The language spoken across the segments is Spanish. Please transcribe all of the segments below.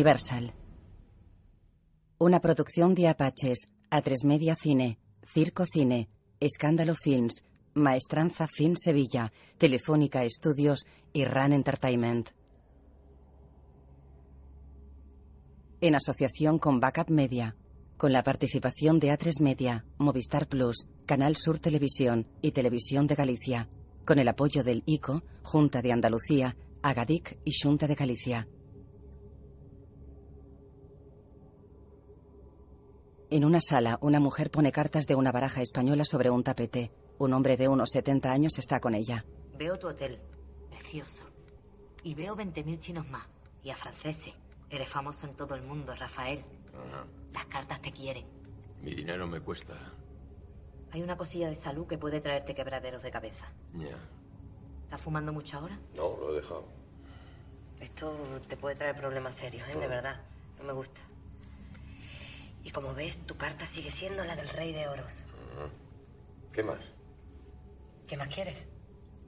Universal. Una producción de Apaches, A3 Media Cine, Circo Cine, Escándalo Films, Maestranza Film Sevilla, Telefónica Estudios y RAN Entertainment. En asociación con Backup Media, con la participación de A3 Media, Movistar Plus, Canal Sur Televisión y Televisión de Galicia, con el apoyo del ICO, Junta de Andalucía, Agadic y Junta de Galicia. En una sala, una mujer pone cartas de una baraja española sobre un tapete. Un hombre de unos 70 años está con ella. Veo tu hotel. Precioso. Y veo 20.000 chinos más. Y a franceses. Eres famoso en todo el mundo, Rafael. Ajá. Las cartas te quieren. Mi dinero me cuesta. Hay una cosilla de salud que puede traerte quebraderos de cabeza. Ya. ¿Estás fumando mucho ahora? No, lo he dejado. Esto te puede traer problemas serios, ¿eh? De verdad. No me gusta. Y como ves, tu carta sigue siendo la del rey de oros. Ajá. ¿Qué más? ¿Qué más quieres?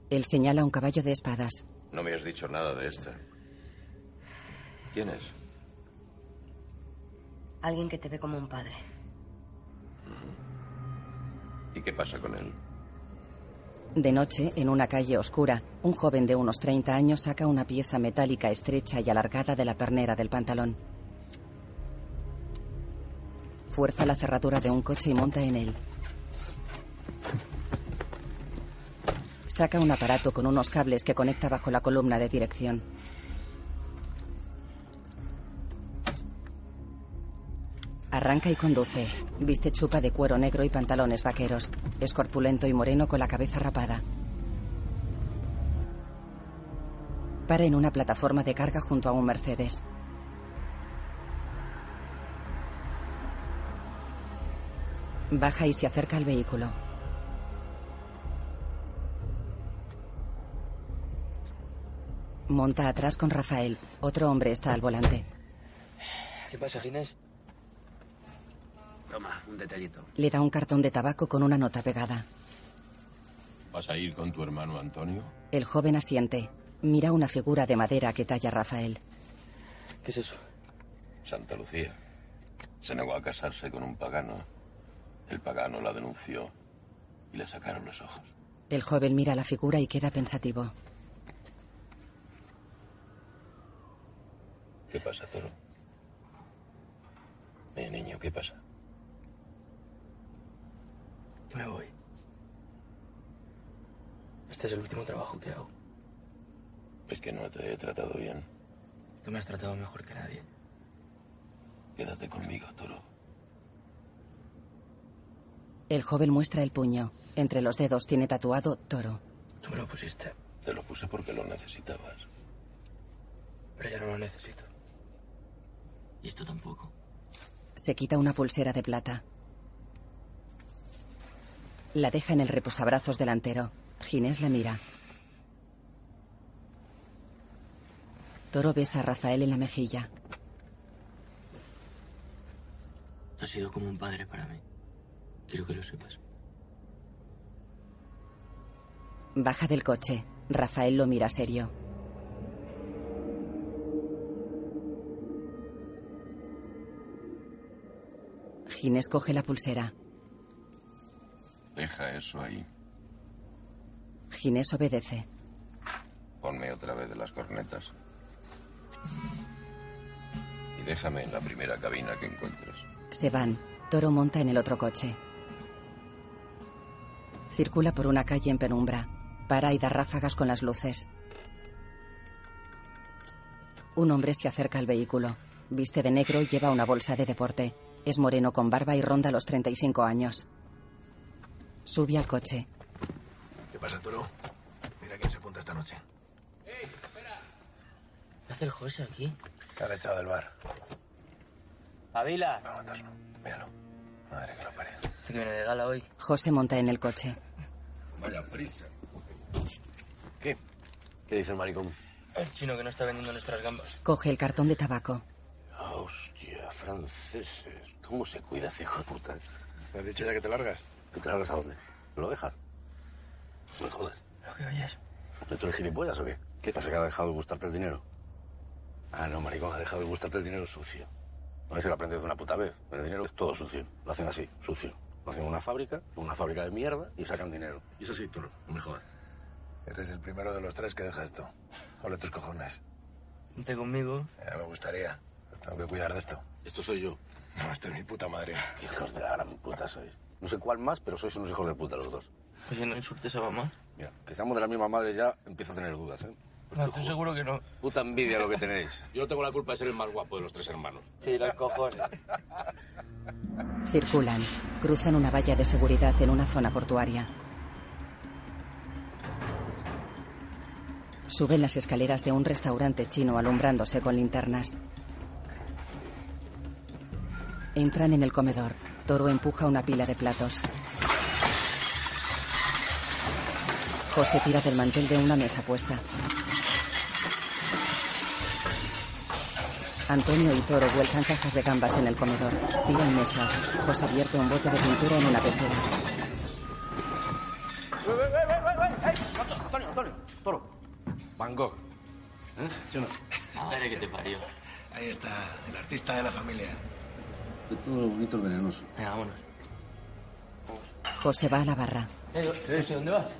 Él señala un caballo de espadas. No me has dicho nada de esta. ¿Quién es? Alguien que te ve como un padre. ¿Y qué pasa con él? De noche, en una calle oscura, un joven de unos 30 años saca una pieza metálica estrecha y alargada de la pernera del pantalón. Fuerza la cerradura de un coche y monta en él. Saca un aparato con unos cables que conecta bajo la columna de dirección. Arranca y conduce. Viste chupa de cuero negro y pantalones vaqueros. Es corpulento y moreno con la cabeza rapada. Para en una plataforma de carga junto a un Mercedes. Baja y se acerca al vehículo. Monta atrás con Rafael. Otro hombre está al volante. ¿Qué pasa, Ginés? Toma, un detallito. Le da un cartón de tabaco con una nota pegada. ¿Vas a ir con tu hermano Antonio? El joven asiente. Mira una figura de madera que talla Rafael. ¿Qué es eso? Santa Lucía. Se negó a casarse con un pagano. El pagano la denunció y le sacaron los ojos. El joven mira la figura y queda pensativo. ¿Qué pasa, Toro? Eh, niño, ¿qué pasa? Me voy. Este es el último trabajo que hago. Es que no te he tratado bien. Tú me has tratado mejor que nadie. Quédate conmigo, Toro. El joven muestra el puño. Entre los dedos tiene tatuado toro. Tú me lo pusiste, Te lo puse porque lo necesitabas. pero ya no lo necesito. Y esto tampoco. Se quita una pulsera de plata. La deja en el reposabrazos delantero. Ginés la mira. Toro besa a Rafael en la mejilla. Has sido como un padre para mí. Quiero que lo sepas. Baja del coche. Rafael lo mira serio. Ginés coge la pulsera. Deja eso ahí. Ginés obedece. Ponme otra vez de las cornetas. Y déjame en la primera cabina que encuentres. Se van. Toro monta en el otro coche. Circula por una calle en penumbra. Para y da ráfagas con las luces. Un hombre se acerca al vehículo. Viste de negro y lleva una bolsa de deporte. Es moreno con barba y ronda los 35 años. Sube al coche. ¿Qué pasa, Toro? Mira quién se apunta esta noche. ¿Qué hace el José aquí? Te ha echado del bar. ¡Avila! Va a matarlo. Míralo. Madre que lo parió. Este que viene de gala hoy. José monta en el coche. Vaya prisa. ¿Qué? ¿Qué dice el maricón? El chino que no está vendiendo nuestras gambas. Coge el cartón de tabaco. Hostia, franceses. ¿Cómo se cuida ese hijo de puta? ¿Te has dicho ya que te largas? ¿Que te largas a dónde? ¿Lo dejas? No me jodas. ¿Lo que oyes? ¿No tú eres gilipollas o qué? ¿Qué pasa que ha dejado de gustarte el dinero? Ah, no, maricón, ha dejado de gustarte el dinero sucio. A ver si lo aprendes de una puta vez. El dinero es todo sucio. Lo hacen así, sucio. Lo hacen en una fábrica, una fábrica de mierda, y sacan dinero. Y eso sí, toro, no me jodas. Eres el primero de los tres que deja esto. Ole tus cojones. Vente conmigo. Ya me gustaría. Tengo que cuidar de esto. Esto soy yo. No, esto es mi puta madre. Qué hijos de la gran puta sois. No sé cuál más, pero sois unos hijos de puta los dos. Oye, no insultes a mamá. Mira, que seamos de la misma madre ya, empiezo a tener dudas, ¿eh? No, estoy seguro que no. Puta envidia lo que tenéis. Yo no tengo la culpa de ser el más guapo de los tres hermanos. Sí, los cojones. Circulan. Cruzan una valla de seguridad en una zona portuaria. Suben las escaleras de un restaurante chino alumbrándose con linternas. Entran en el comedor. Toro empuja una pila de platos. José tira del mantel de una mesa puesta. Antonio y Toro vuelcan cajas de gambas en el comedor. Tiran mesas. José vierte un bote de pintura en una pecera. Antonio, Antonio, toro. Van Gogh. ¿Eh? ¿Sí o no? Madre que te parió. Ahí está, el artista de la familia. De todo lo bonito el venenoso. Venga, vámonos. José va a la barra. Eh, José, ¿dónde vas?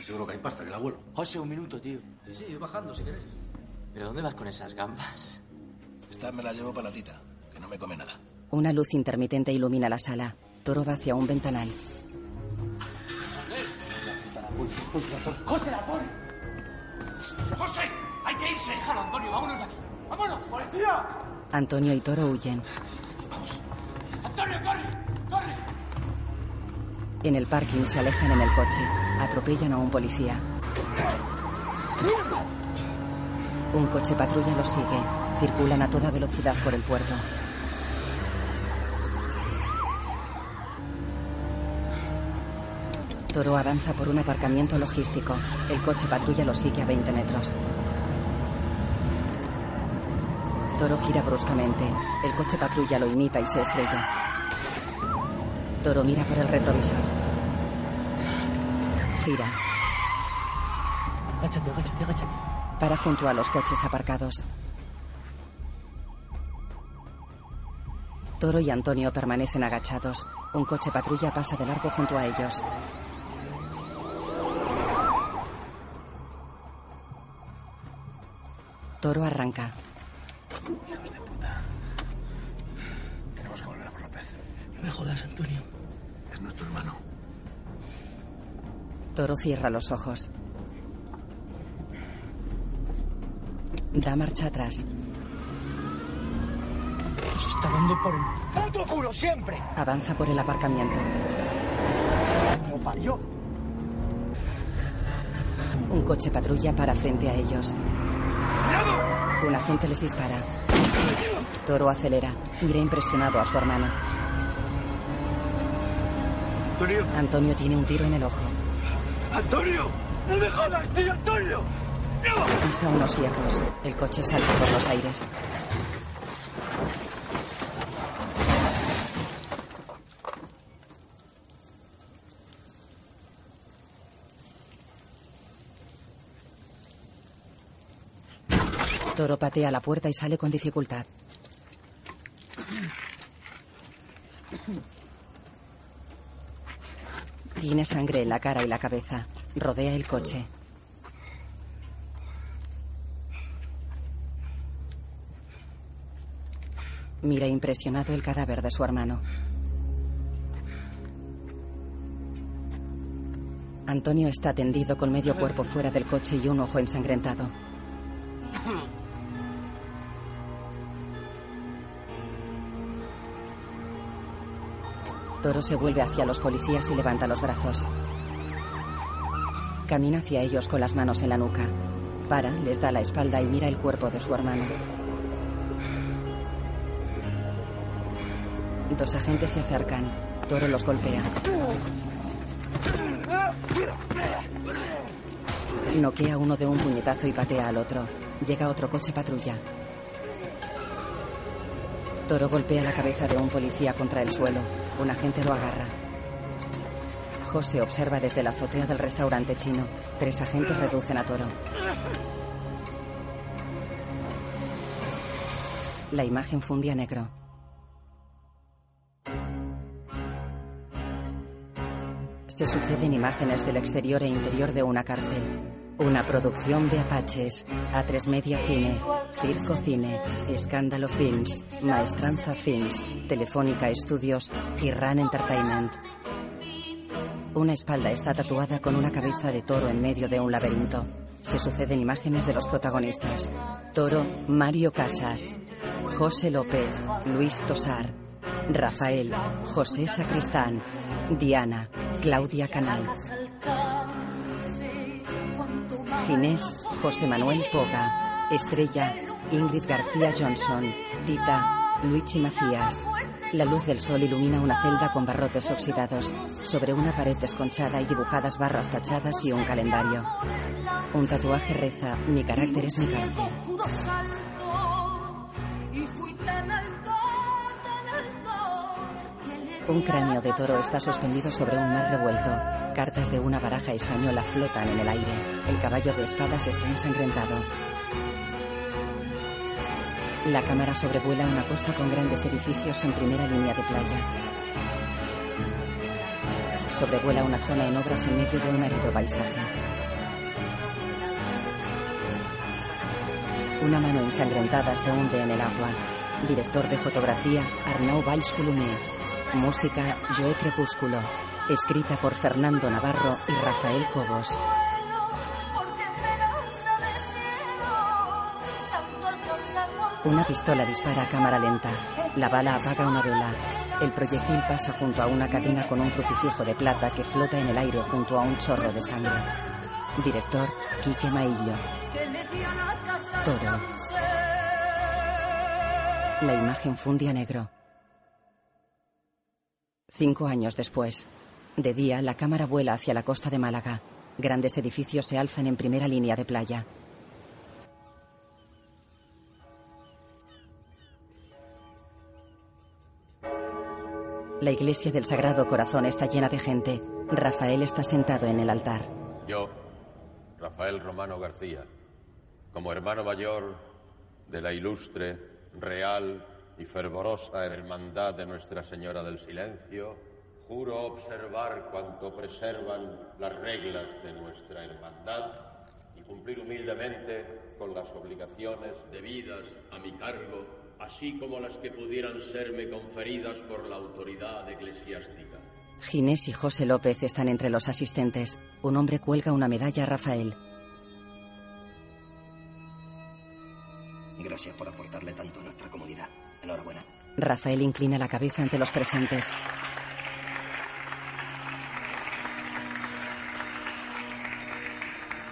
Seguro que hay pasta, que el abuelo. José, un minuto, tío. Sí, sí, ir bajando si queréis. ¿Pero dónde vas con esas gambas? Esta me la llevo para la tita, que no me come nada. Una luz intermitente ilumina la sala. Toro va hacia un ventanal. ¡José, la pone! ¡José! ¡Hay que irse! ¡Déjalo, Antonio! ¡Vámonos de aquí! ¡Vámonos! ¡Policía! Antonio y Toro huyen. ¡Antonio, corre! ¡Corre! En el parking se alejan en el coche. Atropellan a un policía. Un coche patrulla los sigue. Circulan a toda velocidad por el puerto. Toro avanza por un aparcamiento logístico. El coche patrulla lo sigue a 20 metros. Toro gira bruscamente. El coche patrulla lo imita y se estrella. Toro mira por el retrovisor. Gira. Para junto a los coches aparcados. Toro y Antonio permanecen agachados. Un coche patrulla pasa de largo junto a ellos. Toro arranca. Hijos de puta. Tenemos que volver a por López. No me jodas, Antonio. Es nuestro hermano. Toro cierra los ojos. Da marcha atrás. Nos está dando por el puto culo siempre. Avanza por el aparcamiento. ¡No parió! Un coche patrulla para frente a ellos. Un agente les dispara. Toro acelera. Mira impresionado a su hermano. ¡Antonio! Antonio tiene un tiro en el ojo. ¡Antonio! ¡No me jodas, tío, Antonio! Pisa unos hierros. El coche salta por los aires. Toro patea la puerta y sale con dificultad. Tiene sangre en la cara y la cabeza. Rodea el coche. Mira impresionado el cadáver de su hermano. Antonio está tendido con medio cuerpo fuera del coche y un ojo ensangrentado. Toro se vuelve hacia los policías y levanta los brazos. Camina hacia ellos con las manos en la nuca. Para, les da la espalda y mira el cuerpo de su hermano. Dos agentes se acercan. Toro los golpea. Noquea uno de un puñetazo y patea al otro. Llega otro coche patrulla. Toro golpea la cabeza de un policía contra el suelo. Un agente lo agarra. José observa desde la azotea del restaurante chino. Tres agentes reducen a Toro. La imagen fundía negro. Se suceden imágenes del exterior e interior de una cárcel. Una producción de Apaches, A3 Media Cine, Circo Cine, Escándalo Films, Maestranza Films, Telefónica Estudios y Run Entertainment. Una espalda está tatuada con una cabeza de toro en medio de un laberinto. Se suceden imágenes de los protagonistas. Toro, Mario Casas, José López, Luis Tosar, Rafael, José Sacristán, Diana, Claudia Canal. Ginés, José Manuel Poga, Estrella, Ingrid García Johnson, Tita, Luigi Macías. La luz del sol ilumina una celda con barrotes oxidados. Sobre una pared desconchada y dibujadas barras tachadas y un calendario. Un tatuaje reza, mi carácter es mi cárcel. Un cráneo de toro está suspendido sobre un mar revuelto. Cartas de una baraja española flotan en el aire. El caballo de espadas está ensangrentado. La cámara sobrevuela una costa con grandes edificios en primera línea de playa. Sobrevuela una zona en obras en medio de un árido paisaje. Una mano ensangrentada se hunde en el agua. Director de fotografía, Arnau Valls Colomer. Música, Joe Crepúsculo. Escrita por Fernando Navarro y Rafael Cobos. Una pistola dispara a cámara lenta. La bala apaga una vela. El proyectil pasa junto a una cadena con un crucifijo de plata que flota en el aire junto a un chorro de sangre. Director, Quique Maillo. Toro. La imagen funde a negro. Cinco años después. De día, la cámara vuela hacia la costa de Málaga. Grandes edificios se alzan en primera línea de playa. La iglesia del Sagrado Corazón está llena de gente. Rafael está sentado en el altar. Yo, Rafael Romano García, como hermano mayor de la ilustre, real y fervorosa hermandad de Nuestra Señora del Silencio, juro observar cuanto preservan las reglas de nuestra hermandad y cumplir humildemente con las obligaciones debidas a mi cargo, así como las que pudieran serme conferidas por la autoridad eclesiástica. Ginés y José López están entre los asistentes. Un hombre cuelga una medalla a Rafael. Rafael inclina la cabeza ante los presentes.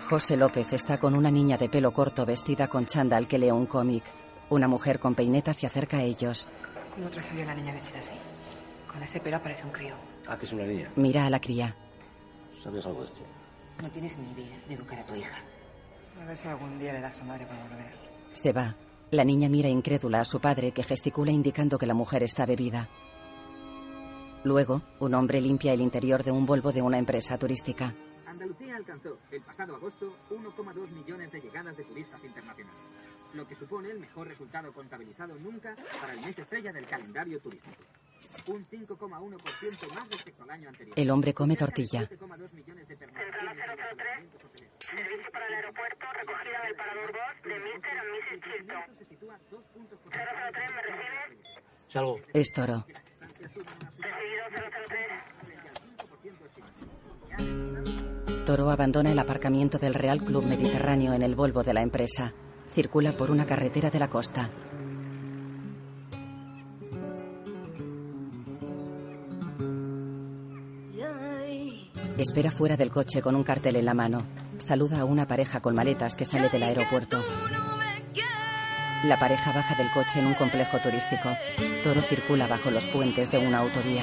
José López está con una niña de pelo corto vestida con chándal que lee un cómic. Una mujer con peinetas se acerca a ellos. ¿Cómo traes hoy a la niña vestida así? Con ese pelo parece un crío. Ah, que es una niña. Mira a la cría. ¿Sabías algo de esto? No tienes ni idea de educar a tu hija. A ver si algún día le das a su madre para volver. Se va. La niña mira incrédula a su padre que gesticula indicando que la mujer está bebida. Luego, un hombre limpia el interior de un Volvo de una empresa turística. Andalucía alcanzó el pasado agosto 1,2 millones de llegadas de turistas internacionales, lo que supone el mejor resultado contabilizado nunca para el mes estrella del calendario turístico. Un 5,1% más respecto al año anterior. El hombre come tortilla. 7,2 millones de pernotaciones en los alojamientos hoteleros. Servicio para el aeropuerto, recogida del parador Bosch de Mr. and Mrs. Chilton. Se sitúa dos puntos por 003, ¿me recibe? Salgo. Es toro. Recibido 003. Toro abandona el aparcamiento del Real Club Mediterráneo en el Volvo de la empresa. Circula por una carretera de la costa. Espera fuera del coche con un cartel en la mano. Saluda a una pareja con maletas que sale del aeropuerto. La pareja baja del coche en un complejo turístico. Toro circula bajo los puentes de una autovía.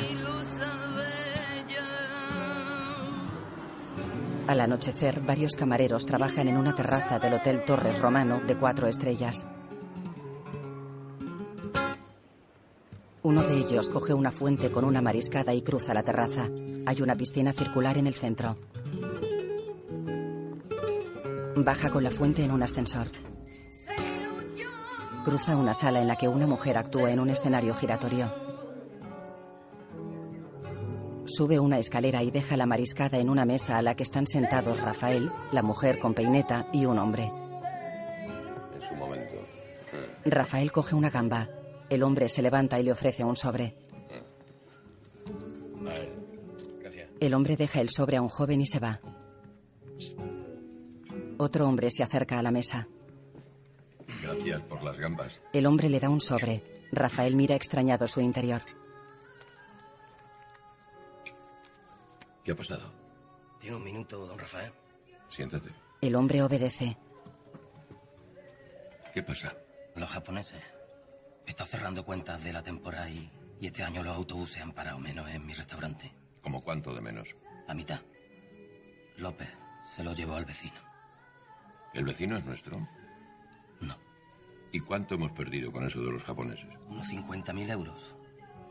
Al anochecer, varios camareros trabajan en una terraza del Hotel Torres Romano de cuatro estrellas. Uno de ellos coge una fuente con una mariscada y cruza la terraza. Hay una piscina circular en el centro. Baja con la fuente en un ascensor. Cruza una sala en la que una mujer actúa en un escenario giratorio. Sube una escalera y deja la mariscada en una mesa a la que están sentados Rafael, la mujer con peineta y un hombre. En su momento. Rafael coge una gamba. El hombre se levanta y le ofrece un sobre. A. Gracias. El hombre deja el sobre a un joven y se va. Otro hombre se acerca a la mesa. Gracias por las gambas. El hombre le da un sobre. Rafael mira extrañado su interior. ¿Qué ha pasado? ¿Tiene un minuto, don Rafael? Siéntate. El hombre obedece. ¿Qué pasa? Los japoneses. He estado cerrando cuentas de la temporada y, y este año los autobuses han parado menos en mi restaurante. ¿Cómo cuánto de menos? La mitad. López se lo llevó al vecino. ¿El vecino es nuestro? No. ¿Y cuánto hemos perdido con eso de los japoneses? Unos 50.000 euros.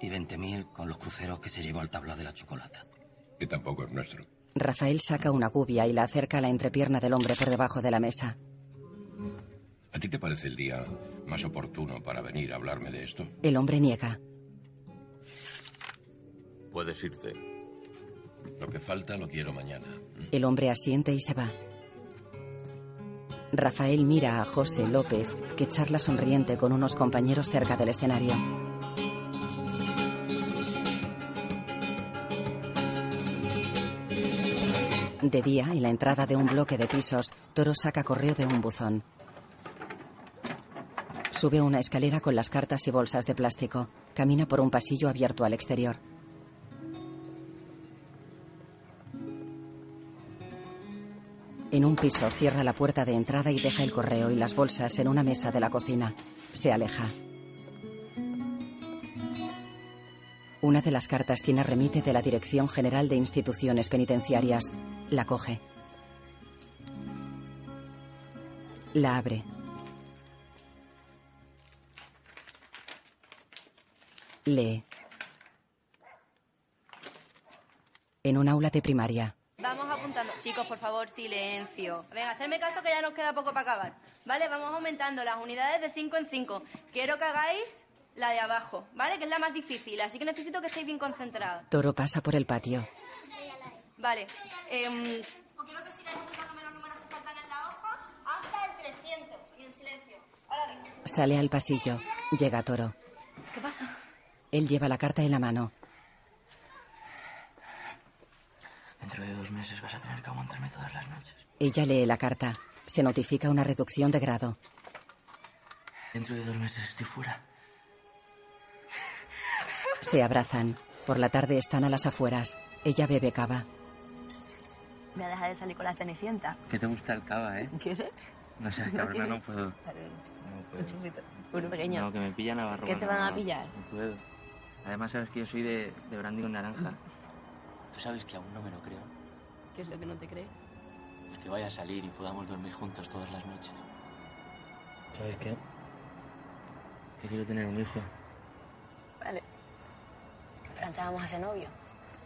Y 20.000 con los cruceros que se llevó al tablado de la chocolata. Que tampoco es nuestro. Rafael saca una gubia y la acerca a la entrepierna del hombre por debajo de la mesa. ¿A ti te parece el día más oportuno para venir a hablarme de esto? El hombre niega. Puedes irte. Lo que falta lo quiero mañana. El hombre asiente y se va. Rafael mira a José López, que charla sonriente con unos compañeros cerca del escenario. De día, en la entrada de un bloque de pisos, Toro saca correo de un buzón. Sube una escalera con las cartas y bolsas de plástico. Camina por un pasillo abierto al exterior. En un piso cierra la puerta de entrada y deja el correo y las bolsas en una mesa de la cocina. Se aleja. Una de las cartas tiene remite de la Dirección General de Instituciones Penitenciarias. La coge. La abre. Lee. En un aula de primaria. Vamos apuntando. Chicos, por favor, silencio. Venga, hacerme caso que ya nos queda poco para acabar. Vale, vamos aumentando las unidades de 5 en 5. Quiero que hagáis la de abajo, ¿vale? Que es la más difícil, así que necesito que estéis bien concentrados. Toro pasa por el patio. Vale. Eh, quiero que sigáis apuntándome los números que faltan en la hoja hasta el 300 y en silencio. Ahora bien. Sale al pasillo. Llega Toro. ¿Qué pasa? Él lleva la carta en la mano. Dentro de dos meses vas a tener que aguantarme todas las noches. Ella lee la carta. Se notifica una reducción de grado. Dentro de dos meses estoy fuera. Se abrazan. Por la tarde están a las afueras. Ella bebe cava. Voy a dejar de salir con la cenicienta. Que te gusta el cava, ¿eh? ¿Quieres? No sé, ¿No cabrona, no quieres? puedo. Vale, No puedo. Un chupito. Uno pequeño. No, que me pillan a barro. ¿Qué te van a pillar? No puedo. Además, sabes que yo soy de, de brandy con naranja. Tú sabes que aún no me lo creo. ¿Qué es lo que no te crees? Pues que vaya a salir y podamos dormir juntos todas las noches. ¿Sabes qué? Que quiero tener un hijo. Vale. Pero antes vamos a ser novios.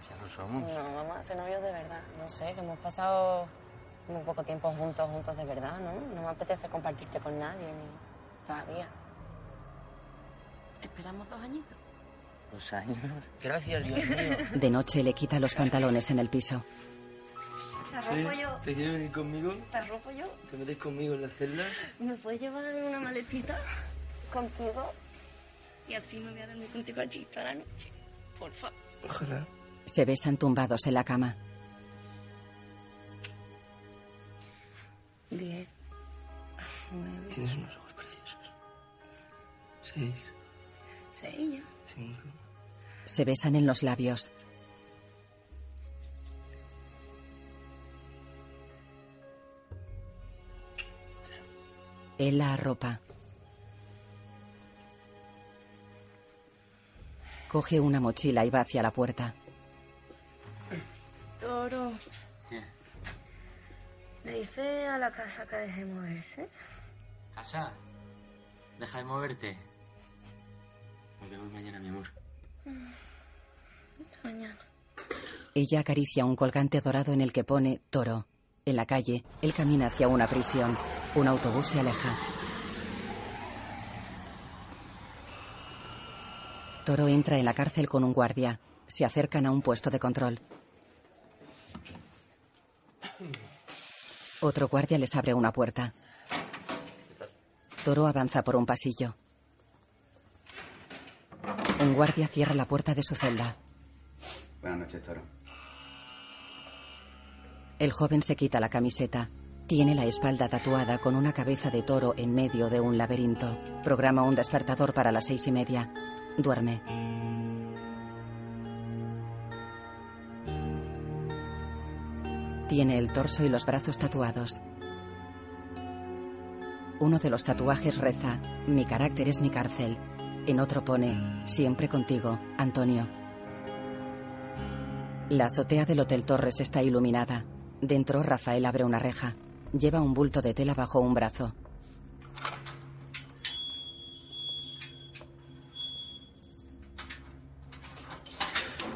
Ya lo somos. No, vamos a ser novios de verdad. No sé, que hemos pasado muy poco tiempo juntos, juntos de verdad, ¿no? No me apetece compartirte con nadie, ni todavía. ¿Esperamos dos añitos? Dos años. Gracias, Dios mío. De noche le quita los pantalones en el piso. ¿Te arropo yo? ¿Te quieres venir conmigo? ¿Te arropo yo? ¿Te metes conmigo en la celda? ¿Me puedes llevar en una maletita contigo? Y así me voy a dormir contigo allí toda la noche. Por favor. Ojalá. Se besan tumbados en la cama. Diez. Nueve. Tienes unos ojos preciosos. Seis, Seis ya. cinco. Se besan en los labios. Él la arropa. Coge una mochila y va hacia la puerta. Toro. ¿Qué? Le dice a la casa que deje moverse. ¿Casa? Deja de moverte. Nos vemos mañana, mi amor. Mañana. Ella acaricia un colgante dorado en el que pone Toro. En la calle, él camina hacia una prisión. Un autobús se aleja. Toro entra en la cárcel con un guardia. Se acercan a un puesto de control. Otro guardia les abre una puerta. Toro avanza por un pasillo. Un guardia cierra la puerta de su celda. Buenas noches, Toro. El joven se quita la camiseta. Tiene la espalda tatuada con una cabeza de toro en medio de un laberinto. Programa un despertador para las seis y media. Duerme. Tiene el torso y los brazos tatuados. Uno de los tatuajes reza, Mi carácter es mi cárcel. En otro pone, Siempre contigo, Antonio. La azotea del Hotel Torres está iluminada. Dentro, Rafael abre una reja. Lleva un bulto de tela bajo un brazo.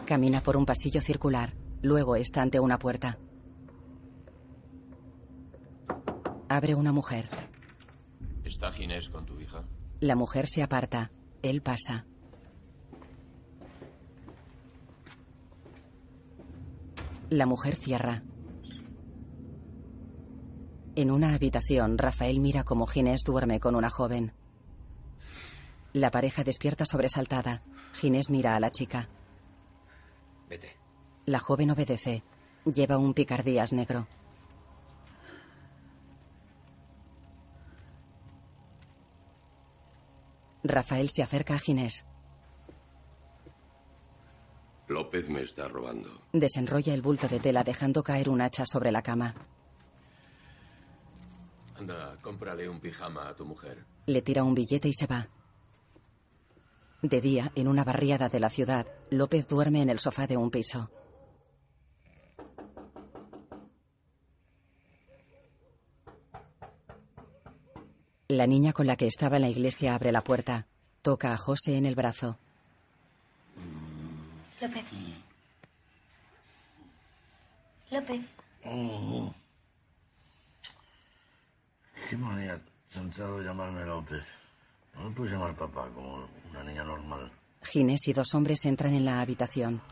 Camina por un pasillo circular. Luego está ante una puerta. Abre una mujer. ¿Está Ginés con tu hija? La mujer se aparta. Él pasa. La mujer cierra. En una habitación, Rafael mira cómo Ginés duerme con una joven. La pareja despierta sobresaltada. Ginés mira a la chica. Vete. La joven obedece. Lleva un picardías negro. Rafael se acerca a Ginés. López me está robando. Desenrolla el bulto de tela dejando caer un hacha sobre la cama. Anda, cómprale un pijama a tu mujer. Le tira un billete y se va. De día, en una barriada de la ciudad, López duerme en el sofá de un piso. La niña con la que estaba en la iglesia abre la puerta. Toca a José en el brazo. López. López. Qué manía tentado de llamarme López. No me puedes llamar papá como una niña normal. Ginés y dos hombres entran en la habitación.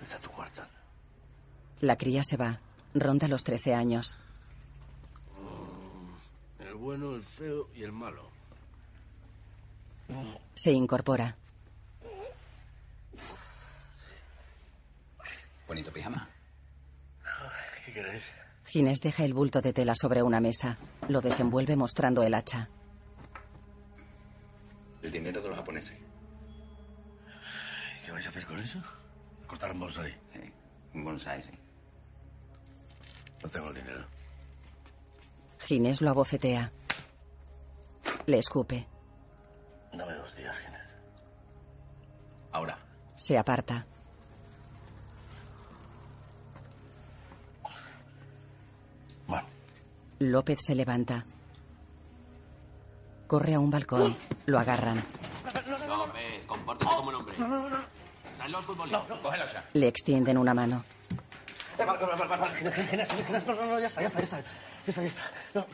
Vete a tu cuarto. La cría se va. Ronda los 13 años. El bueno, el feo y el malo. Se incorpora. Bonito pijama. ¿Qué queréis? Ginés deja el bulto de tela sobre una mesa. Lo desenvuelve mostrando el hacha. El dinero de los japoneses. ¿Qué vais a hacer con eso? Cortar un bonsai. Sí, un bonsai, sí. No tengo el dinero. Ginés lo abofetea. Le escupe. Dame dos días, Ginés. Ahora. Se aparta. Bueno. López se levanta. Corre a un balcón. Lo agarran. López, compórtate como un hombre. Al futbolista. Cógelo ya. Le extienden una mano. Vale, vale, vale, vale, Ginés, Ginés, Ginés, no, no, no, ya está, ya está, ya está. Está, ya está. No.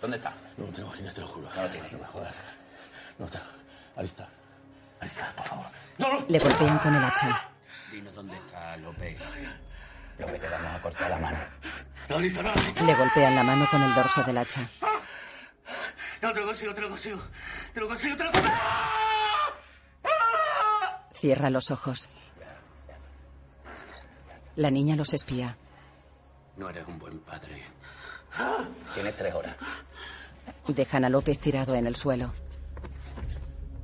¿Dónde está? No lo tengo, Ginés, te lo juro. No lo tiene. No me jodas. No tengo. Ahí está. Ahí está, por favor. No, no. Le golpean con el hacha. Dinos dónde está López. López, te vamos a cortar la mano. No, listo, no, listo. Le golpean la mano con el dorso del hacha. No, te lo consigo, te lo consigo. Te lo consigo, te lo consigo. Cierra los ojos. La niña los espía. No eres un buen padre. Tienes tres horas. Dejan a López tirado en el suelo.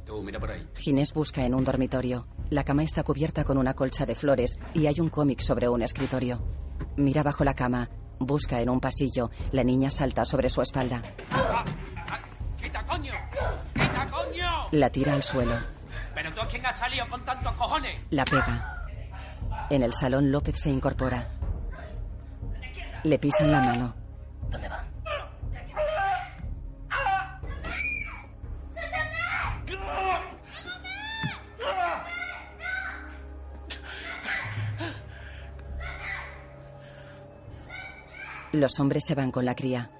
Tú, mira por ahí. Ginés busca en un dormitorio. La cama está cubierta con una colcha de flores y hay un cómic sobre un escritorio. Mira bajo la cama. Busca en un pasillo. La niña salta sobre su espalda. ¡Quita, coño! ¡Quita, coño! La tira al suelo. ¿Pero tú a quién has salido con tantos cojones? La pega. En el salón López se incorpora. Le pisan la mano. ¿Dónde va? Los hombres se van con la cría.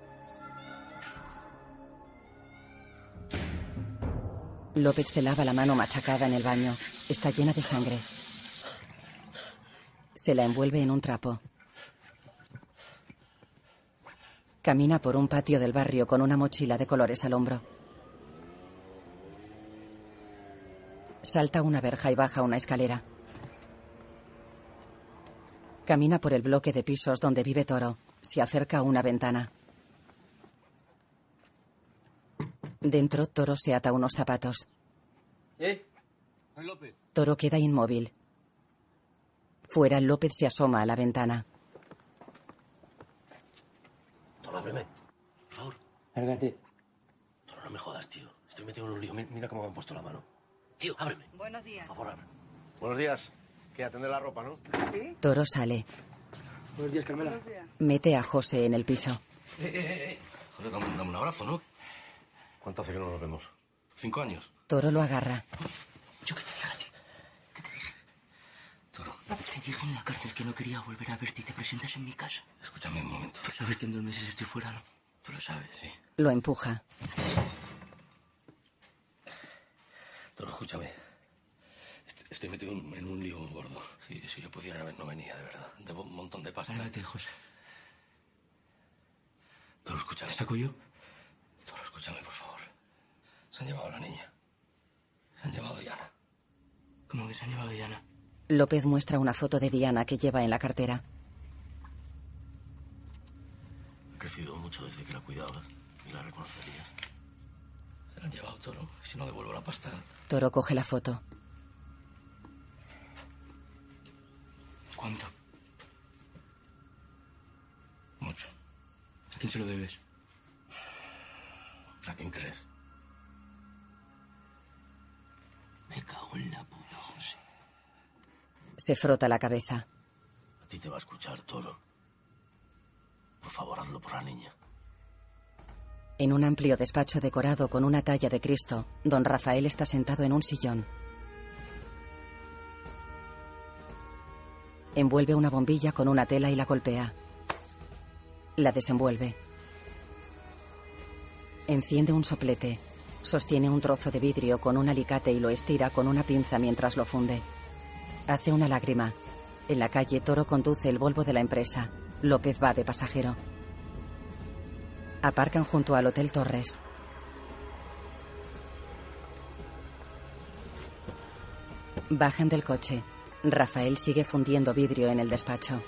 López se lava la mano machacada en el baño. Está llena de sangre. Se la envuelve en un trapo. Camina por un patio del barrio con una mochila de colores al hombro. Salta una verja y baja una escalera. Camina por el bloque de pisos donde vive Toro. Se acerca a una ventana. Dentro, Toro se ata unos zapatos. ¿Eh? López. Toro queda inmóvil. Fuera, López se asoma a la ventana. Toro, ábreme. Por favor. Lárgate. Toro, no me jodas, tío. Estoy metido en un lío. Mi- Mira cómo me han puesto la mano. Tío, ábreme. Buenos días. Por favor, abre. Buenos días. Que atender la ropa, ¿no? Toro sale. Buenos días, Carmela. Mete a José en el piso. Eh, eh, eh, eh. Joder, dame, dame un abrazo, ¿no? ¿Cuánto hace que no nos vemos? ¿Cinco años? Toro lo agarra. Te dije en la cárcel que no quería volver a verte y te presentas en mi casa. Escúchame un momento. Tú sabes que en dos meses estoy fuera, ¿no? Tú lo sabes. Sí. Lo empuja. Toro, escúchame. Est- Estoy metido en un lío gordo. Si, si yo pudiera, no venía, de verdad. Debo un montón de pasta. Lárgate, José. Toro, escúchame. ¿Te saco yo? Toro, escúchame, por favor. Se han llevado a la niña. Se han llevado a Diana. ¿Cómo que se han llevado a Diana? López muestra una foto de Diana que lleva en la cartera. Ha crecido mucho desde que la cuidabas. Y la reconocerías. Se la han llevado, Toro. Si no devuelvo la pasta... Toro coge la foto. ¿Cuánto? Mucho. ¿A quién se lo debes? ¿A quién crees? Me cago en la puta. Se frota la cabeza. A ti te va a escuchar, Toro. Por favor, hazlo por la niña. En un amplio despacho decorado con una talla de Cristo, don Rafael está sentado en un sillón. Envuelve una bombilla con una tela y la golpea. La desenvuelve. Enciende un soplete. Sostiene un trozo de vidrio con un alicate y lo estira con una pinza mientras lo funde. Hace una lágrima. En la calle, Toro conduce el Volvo de la empresa. López va de pasajero. Aparcan junto al Hotel Torres. Bajan del coche. Rafael sigue fundiendo vidrio en el despacho.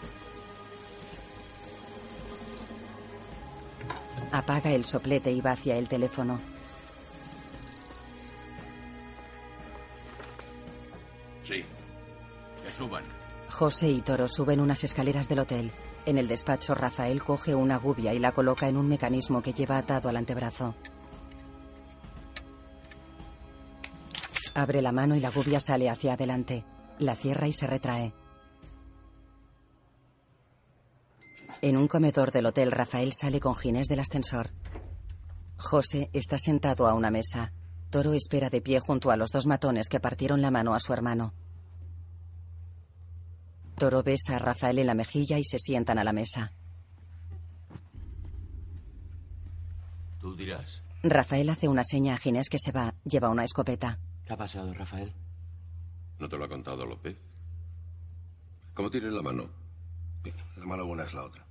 Apaga el soplete y va hacia el teléfono. Sí. José y Toro suben unas escaleras del hotel. En el despacho, Rafael coge una gubia y la coloca en un mecanismo que lleva atado al antebrazo. Abre la mano y la gubia sale hacia adelante. La cierra y se retrae. En un comedor del hotel, Rafael sale con Ginés del ascensor. José está sentado a una mesa. Toro espera de pie junto a los dos matones que partieron la mano a su hermano. Toro besa a Rafael en la mejilla y se sientan a la mesa. Tú dirás. Rafael hace una seña a Ginés que se va. Lleva una escopeta. ¿Qué ha pasado, Rafael? ¿No te lo ha contado López? ¿Cómo tienes la mano? La mano buena es la otra.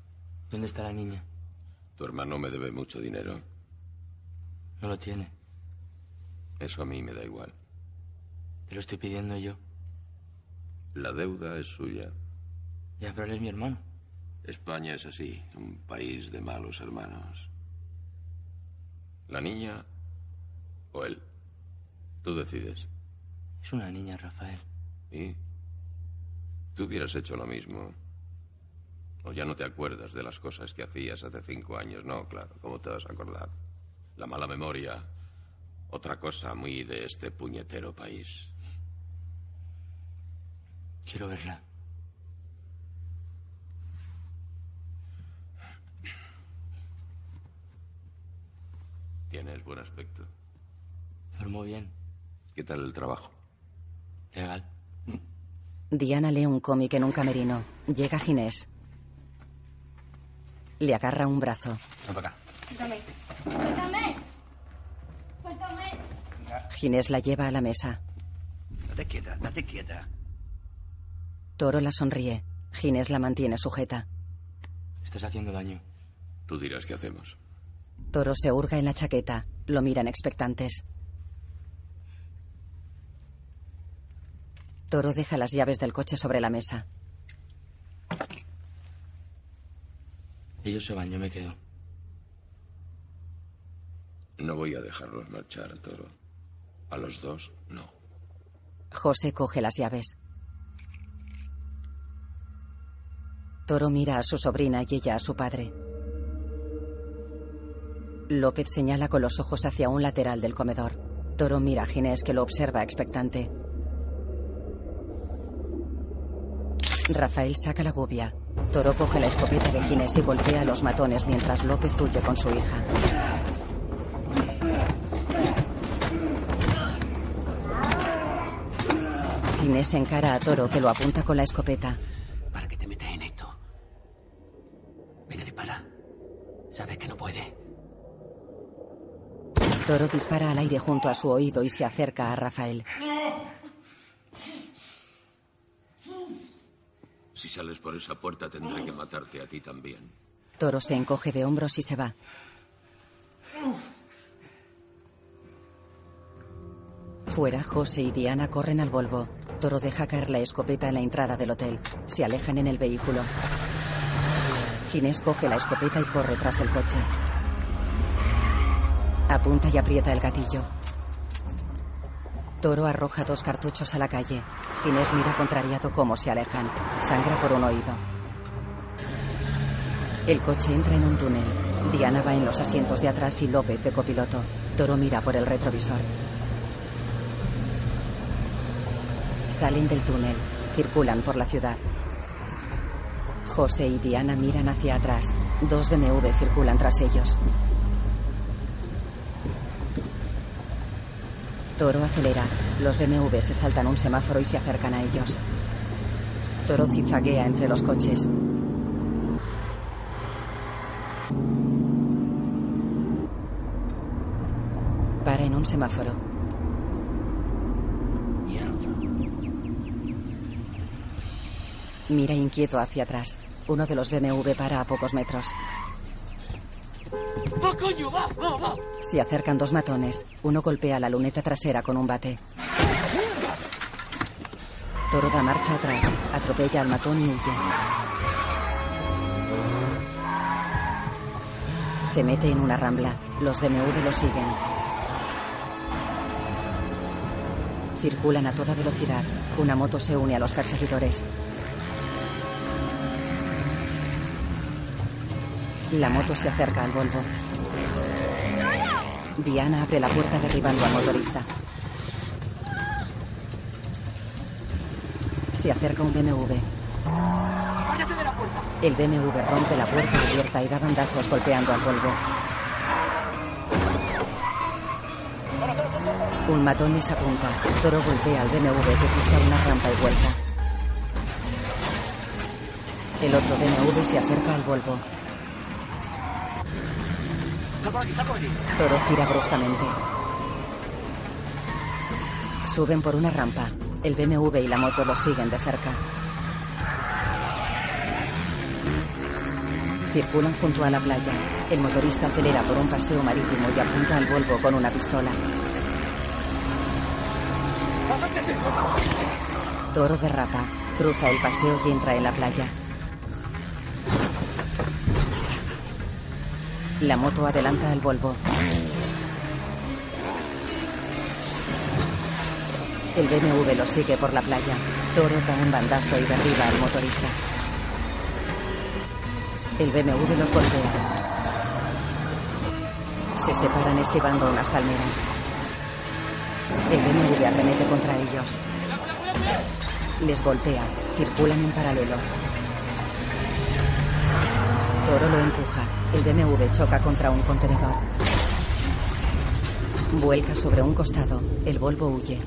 ¿Dónde está la niña? Tu hermano me debe mucho dinero. No lo tiene. Eso a mí me da igual. Te lo estoy pidiendo yo. La deuda es suya. Ya, pero él es mi hermano. España es así, un país de malos hermanos. ¿La niña o él? Tú decides. Es una niña, Rafael. ¿Y? Tú hubieras hecho lo mismo. O ya no te acuerdas de las cosas que hacías hace cinco años. No, claro, ¿cómo te vas a acordar? La mala memoria. Otra cosa muy de este puñetero país. Quiero verla. Tienes buen aspecto. Duermo bien. ¿Qué tal el trabajo? Legal. Diana lee un cómic en un camerino. Llega Ginés. Le agarra un brazo. Ven para acá. Suéltame. Suéltame. Suéltame. Ginés la lleva a la mesa. Date quieta, date quieta. Toro la sonríe. Ginés la mantiene sujeta. Estás haciendo daño. Tú dirás qué hacemos. Toro se hurga en la chaqueta. Lo miran expectantes. Toro deja las llaves del coche sobre la mesa. Ellos se van, yo me quedo. No voy a dejarlos marchar, Toro. A los dos, no. José coge las llaves. Toro mira a su sobrina y ella a su padre. López señala con los ojos hacia un lateral del comedor. Toro mira a Ginés que lo observa expectante. Rafael saca la gubia. Toro coge la escopeta de Ginés y golpea a los matones mientras López huye con su hija. Ginés encara a Toro que lo apunta con la escopeta. ¿Para qué te metes en esto? Venga, dispara. Sabes que no puede. Toro dispara al aire junto a su oído y se acerca a Rafael. Si sales por esa puerta tendré que matarte a ti también. Toro se encoge de hombros y se va. Fuera, José y Diana corren al Volvo. Toro deja caer la escopeta en la entrada del hotel. Se alejan en el vehículo. Ginés coge la escopeta y corre tras el coche. Apunta y aprieta el gatillo. Toro arroja dos cartuchos a la calle. Ginés mira contrariado cómo se alejan. Sangra por un oído. El coche entra en un túnel. Diana va en los asientos de atrás y López de copiloto. Toro mira por el retrovisor. Salen del túnel. Circulan por la ciudad. José y Diana miran hacia atrás. Dos BMW circulan tras ellos. Toro acelera. Los BMW se saltan un semáforo y se acercan a ellos. Toro zigzaguea entre los coches. Para en un semáforo. Mira inquieto hacia atrás. Uno de los BMW para a pocos metros. ¡Va. Se acercan dos matones. Uno golpea la luneta trasera con un bate. Toro da marcha atrás. Atropella al matón y huye. Se mete en una rambla. Los BMW lo siguen. Circulan a toda velocidad. Una moto se une a los perseguidores. La moto se acerca al Volvo. Diana abre la puerta derribando al motorista. Se acerca un BMW. El BMW rompe la puerta abierta y da bandazos golpeando al Volvo. Un matón les apunta. Toro golpea al BMW que pisa una rampa y vuelta. El otro BMW se acerca al Volvo. ¡Sal por aquí, sal por aquí! Toro gira bruscamente. Suben por una rampa. El BMW y la moto los siguen de cerca. Circulan junto a la playa. El motorista acelera por un paseo marítimo y apunta al Volvo con una pistola. Toro derrapa, cruza el paseo y entra en la playa. La moto adelanta al Volvo. El BMW lo sigue por la playa. Toro da un bandazo y derriba al motorista. El BMW los golpea. Se separan esquivando unas palmeras. El BMW arremete contra ellos. Les golpea. Circulan en paralelo. Toro lo empuja. El BMW choca contra un contenedor. Vuelca sobre un costado. El Volvo huye.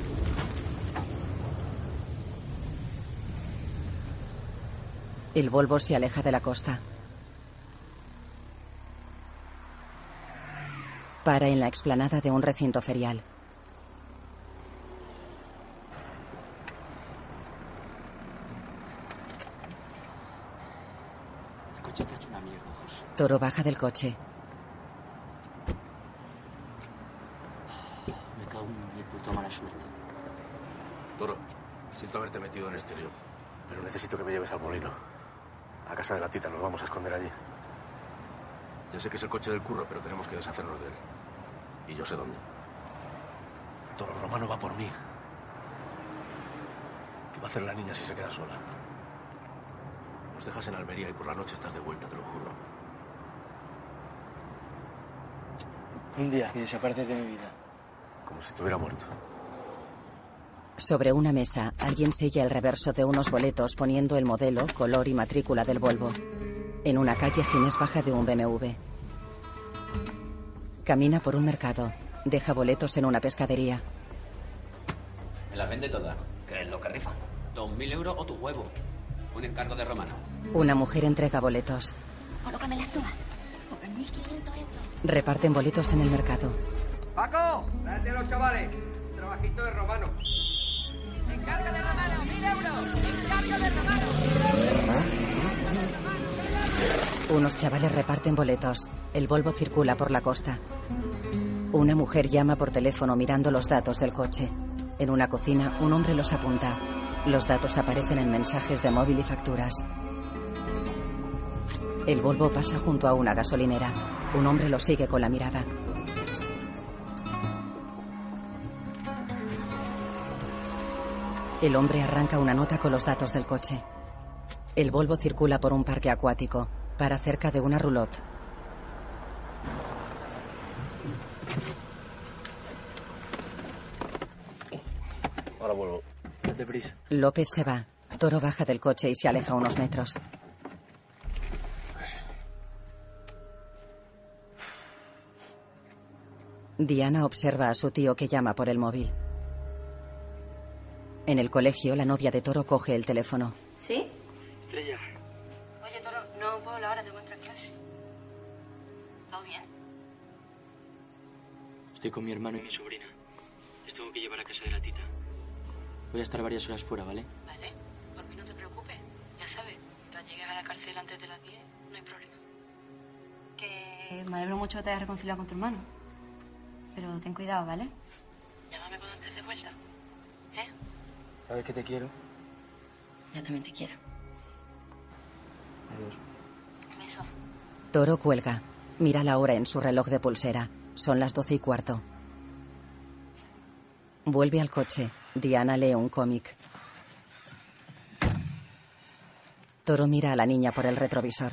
El Volvo se aleja de la costa. Para en la explanada de un recinto ferial. coche está hecho una mierda, José. Toro baja del coche. Me cago en mi puta mala suerte. Toro, siento haberte metido en estéreo, pero necesito que me lleves al molino. A casa de la tita, nos vamos a esconder allí. Ya sé que es el coche del curro, pero tenemos que deshacernos de él. Y yo sé dónde. Toro Romano va por mí. ¿Qué va a hacer la niña si se queda sola? Nos dejas en Almería y por la noche estás de vuelta, te lo juro. Un día que desapareces de mi vida. Como si estuviera muerto. Sobre una mesa, alguien sella el reverso de unos boletos poniendo el modelo, color y matrícula del Volvo. En una calle, Ginés baja de un BMW. Camina por un mercado. Deja boletos en una pescadería. Me las vende todas. ¿Qué es lo que rifa? Dos mil euros o tu huevo. Un encargo de Romano. Una mujer entrega boletos. Colócamelas todas. Por 1.500 euros. Reparten boletos en el mercado. Paco, a los chavales. Trabajito de romano. Encargo de Romano, mil euros. Encargo de Romano. Unos chavales reparten boletos. El Volvo circula por la costa. Una mujer llama por teléfono mirando los datos del coche. En una cocina, un hombre los apunta. Los datos aparecen en mensajes de móvil y facturas. El Volvo pasa junto a una gasolinera. Un hombre lo sigue con la mirada. El hombre arranca una nota con los datos del coche. El Volvo circula por un parque acuático. Para cerca de una roulotte. Ahora vuelvo. Date prisa. López se va. Toro baja del coche y se aleja unos metros. Diana observa a su tío que llama por el móvil. En el colegio, la novia de Toro coge el teléfono. ¿Sí? Estrella. Oye, Toro, no puedo hablar de vuestra clase. ¿Todo bien? Estoy con mi hermano y mi sobrina. Les tengo que llevar a casa de la tita. Voy a estar varias horas fuera, ¿vale? Vale, por mí no te preocupes. Ya sabes, mientras llegues a la cárcel antes de las 10, no hay problema. Que me alegro mucho que te hayas reconciliado con tu hermano. Pero ten cuidado, ¿vale? Llámame cuando estés de vuelta. ¿Eh? ¿Sabes que te quiero? Yo también te quiero. Adiós. Beso. Toro cuelga. Mira la hora en su reloj de pulsera. Son las doce y cuarto. Vuelve al coche. Diana lee un cómic. Toro mira a la niña por el retrovisor.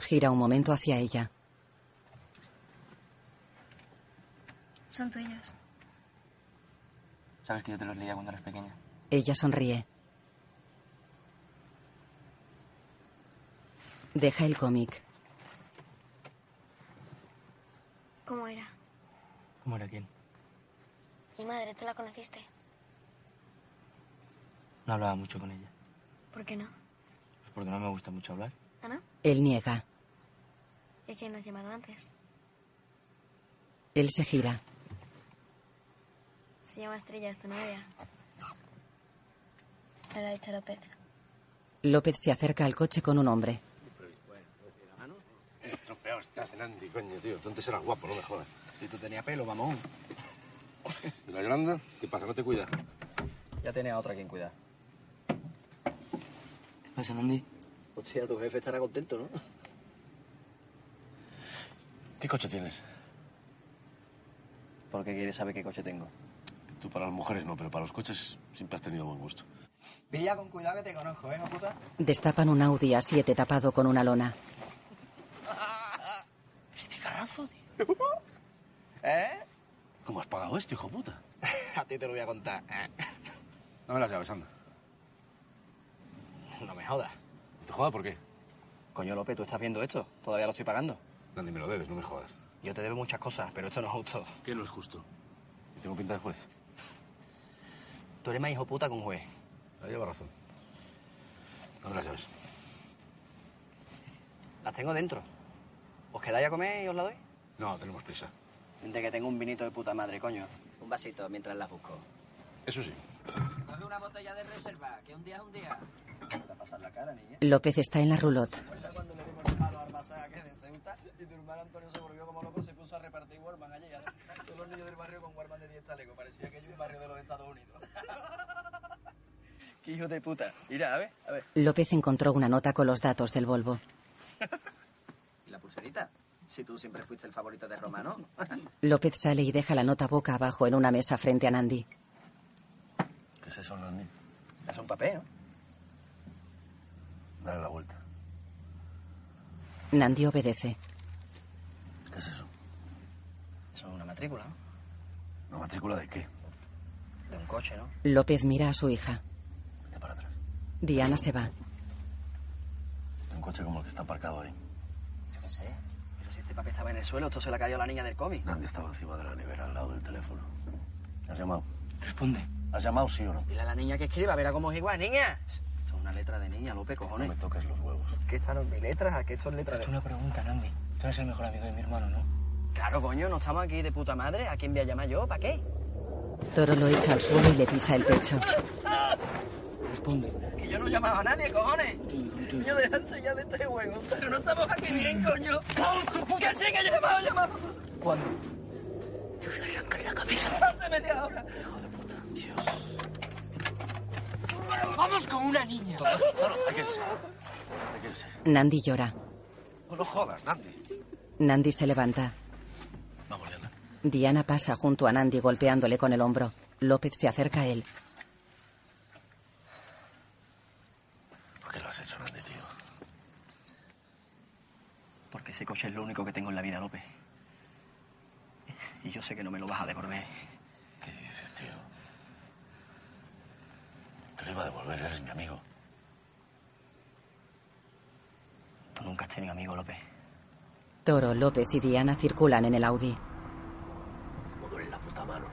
Gira un momento hacia ella. Son tuyos. ¿Sabes que yo te los leía cuando eras pequeña? Ella sonríe. Deja el cómic. ¿Cómo era? ¿Cómo era quién? Mi madre, ¿tú la conociste? No hablaba mucho con ella. ¿Por qué no? Pues porque no me gusta mucho hablar. ¿Ana? Él niega. ¿Y quién has llamado antes? Él se gira. Se llama Estrella, es tu novia. Me lo ha dicho López. López se acerca al coche con un hombre. Estropeado estás en Andy, coño, tío. Tú antes eras guapo, no me jodas. Si tú tenías pelo, mamón. ¿Y la Yolanda? ¿Qué pasa? ¿No te cuida? Ya tenía a otra quien cuidar. ¿Qué pasa, Nandi? Hostia, tu jefe estará contento, ¿no? ¿Qué coche tienes? ¿Por qué quieres saber qué coche tengo? Tú para las mujeres no, pero para los coches siempre has tenido buen gusto. Pilla con cuidado que te conozco, ¿eh, hijo puta? Destapan un Audi A7 tapado con una lona. Este carrazo, tío. ¿Eh? ¿Cómo has pagado esto, hijo puta? a ti te lo voy a contar. Dame las llaves, anda. No me jodas. ¿Te jodas por qué? Coño, López, ¿tú estás viendo esto? Todavía lo estoy pagando. Andy, me lo debes, no me jodas. Yo te debo muchas cosas, pero esto no es justo. ¿Qué no es justo? ¿Y tengo pinta de juez? Tú eres más hijo puta que un juez. Ahí lleva razón. Dame las llaves. Las tengo dentro. ¿Os quedáis a comer y os la doy? No, tenemos prisa. De que tengo un vinito de puta madre, coño. Un vasito mientras las busco. Eso sí. Coge una botella de reserva, que un día es un día. cara, niña. López está en la roulotte. ¿Recuerdas cuando le dimos el palo al masaje de Ceuta y tu hermano Antonio se volvió como loco y se puso a repartir Warman allí? Todos los niños del barrio con Warman de 10 chalecos. Parecía que hay un barrio de los Estados Unidos. ¡Qué hijo de puta! Mira, a ver, a ver. López encontró una nota con los datos del Volvo. ¿Y la pulserita? Si tú siempre fuiste el favorito de Romano. López sale y deja la nota boca abajo en una mesa frente a Nandi. ¿Qué es eso, Nandi? Es un papel, ¿no? Dale la vuelta. Nandi obedece. ¿Qué es eso? Eso es una matrícula, ¿no? ¿Una matrícula de qué? De un coche, ¿no? López mira a su hija. Vete para atrás. Diana se va. De un coche como el que está aparcado ahí. Yo qué sé. Pero si este papel estaba en el suelo, esto se le ha caído a la niña del cómic. Nandi estaba encima de la nevera, al lado del teléfono. ¿Has llamado? Responde. ¿Has llamado sí o no? Dile a la niña que escriba, verá cómo es igual, niña. Esto es una letra de niña, López, cojones. No me toques los huevos. ¿Qué esta no es mi letra? ¿A qué esto es letra He de...? hecho una pregunta, Nandi. Tú eres el mejor amigo de mi hermano, ¿no? Claro, coño, no estamos aquí de puta madre. ¿A quién voy a llamar yo? ¿Para qué? Toro lo echa al suelo y le pisa el pecho. Responde. Que yo no llamaba a nadie, cojones. Coño, dejarse ya de este juego. Pero no estamos aquí bien, coño. Que sí, que yo he llamado, he llamado. ¿Cuándo? Yo voy a arrancar la cabeza. Hace media hora. ¡Vamos con una niña! Nandi llora. No lo jodas, Nandi. Nandi se levanta. Vamos, Diana. Diana pasa junto a Nandi golpeándole con el hombro. López se acerca a él. ¿Por qué lo has hecho, Nandi, tío? Porque ese coche es lo único que tengo en la vida, López. Y yo sé que no me lo vas a devolver. ¿Qué dices, tío? Te lo iba a devolver, eres mi amigo. Tú nunca has tenido amigo, López. Toro, López y Diana circulan en el Audi. Como duele la puta mano.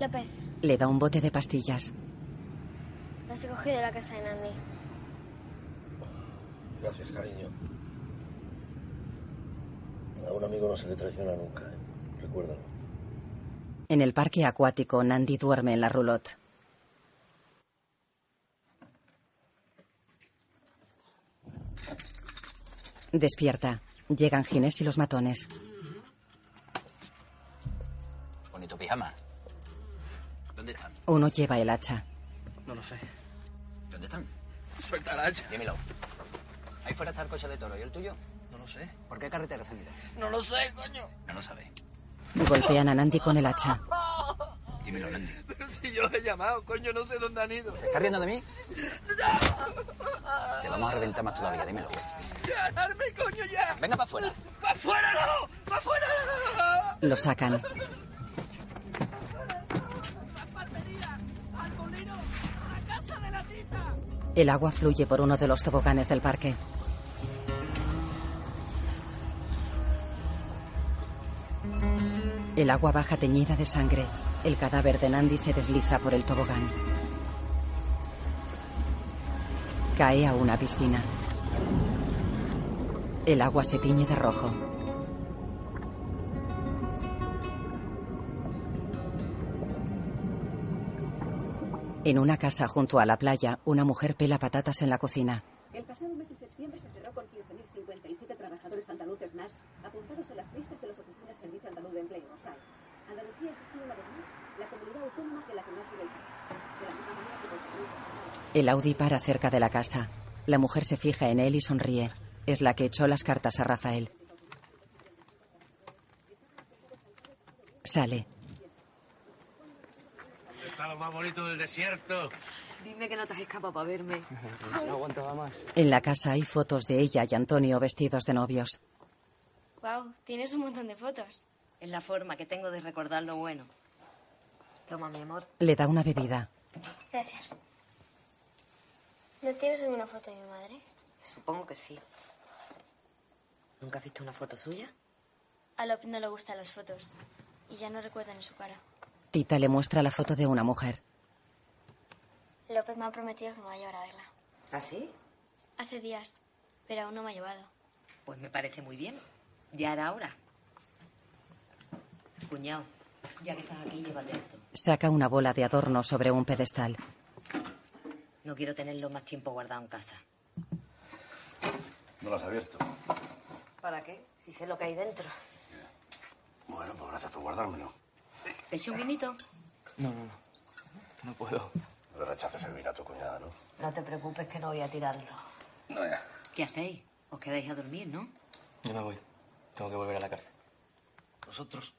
López, Le da un bote de pastillas. las he cogido de la casa de Nandi. Gracias, cariño. A un amigo no se le traiciona nunca, ¿eh? Recuérdalo. En el parque acuático, Nandi duerme en la roulotte. Despierta. Llegan Ginés y los matones. Bonito pijama. ¿Dónde están? Uno lleva el hacha. No lo sé. ¿Dónde están? Suelta el hacha. Dímelo. Ahí fuera está el coche de toro. ¿Y el tuyo? No lo sé. ¿Por qué carretera se han ido? No lo sé, coño. No lo sabe. Golpean a Nandi con el hacha. Dímelo, Nandi. Pero si yo he llamado, coño, no sé dónde han ido. ¿Te estás riendo de mí? Te vamos a reventar más todavía. Dímelo. ¡Ganarme, coño, ya! Venga para afuera. ¡Para afuera no! ¡Para afuera no! Lo sacan. ¡Al molino! ¡A la casa de la tita! El agua fluye por uno de los toboganes del parque. El agua baja teñida de sangre. El cadáver de Nandi se desliza por el tobogán. Cae a una piscina. El agua se tiñe de rojo. En una casa junto a la playa, una mujer pela patatas en la cocina. El pasado mes de septiembre se cerró con 15.057 trabajadores andaluces más apuntados en las listas de las oficinas Servicio Andaluz de Empleo, SAE. Andalucía es así una vez más la comunidad autónoma que la que más sube el paro. De la misma manera que los países El Audi para cerca de la casa. La mujer se fija en él y sonríe. Es la que echó las cartas a Rafael. Sale. Está lo más bonito del desierto. Dime que no te has escapado para verme. No aguantaba más. En la casa hay fotos de ella y Antonio vestidos de novios. Wow, tienes un montón de fotos. Es la forma que tengo de recordar lo bueno. Toma, mi amor. Le da una bebida. Gracias. ¿No tienes alguna foto de mi madre? Supongo que sí. ¿Nunca has visto una foto suya? A López no le gustan las fotos. Y ya no recuerda ni su cara. Tita le muestra la foto de una mujer. López me ha prometido que me va a llevar a verla. ¿Ah, sí? Hace días, pero aún no me ha llevado. Pues me parece muy bien. Ya era hora. Cuñado, ya que estás aquí, llévate esto. Saca una bola de adorno sobre un pedestal. No quiero tenerlo más tiempo guardado en casa. No lo has abierto. ¿Para qué? Si sé lo que hay dentro. Bueno, pues gracias por guardármelo. ¿Te echo un vinito? No, no, no. No puedo. No le rechaces el vino a tu cuñada, ¿no? No te preocupes que no voy a tirarlo. No, ya. ¿Qué hacéis? Os quedáis a dormir, ¿no? Yo me voy. Tengo que volver a la cárcel. Nosotros,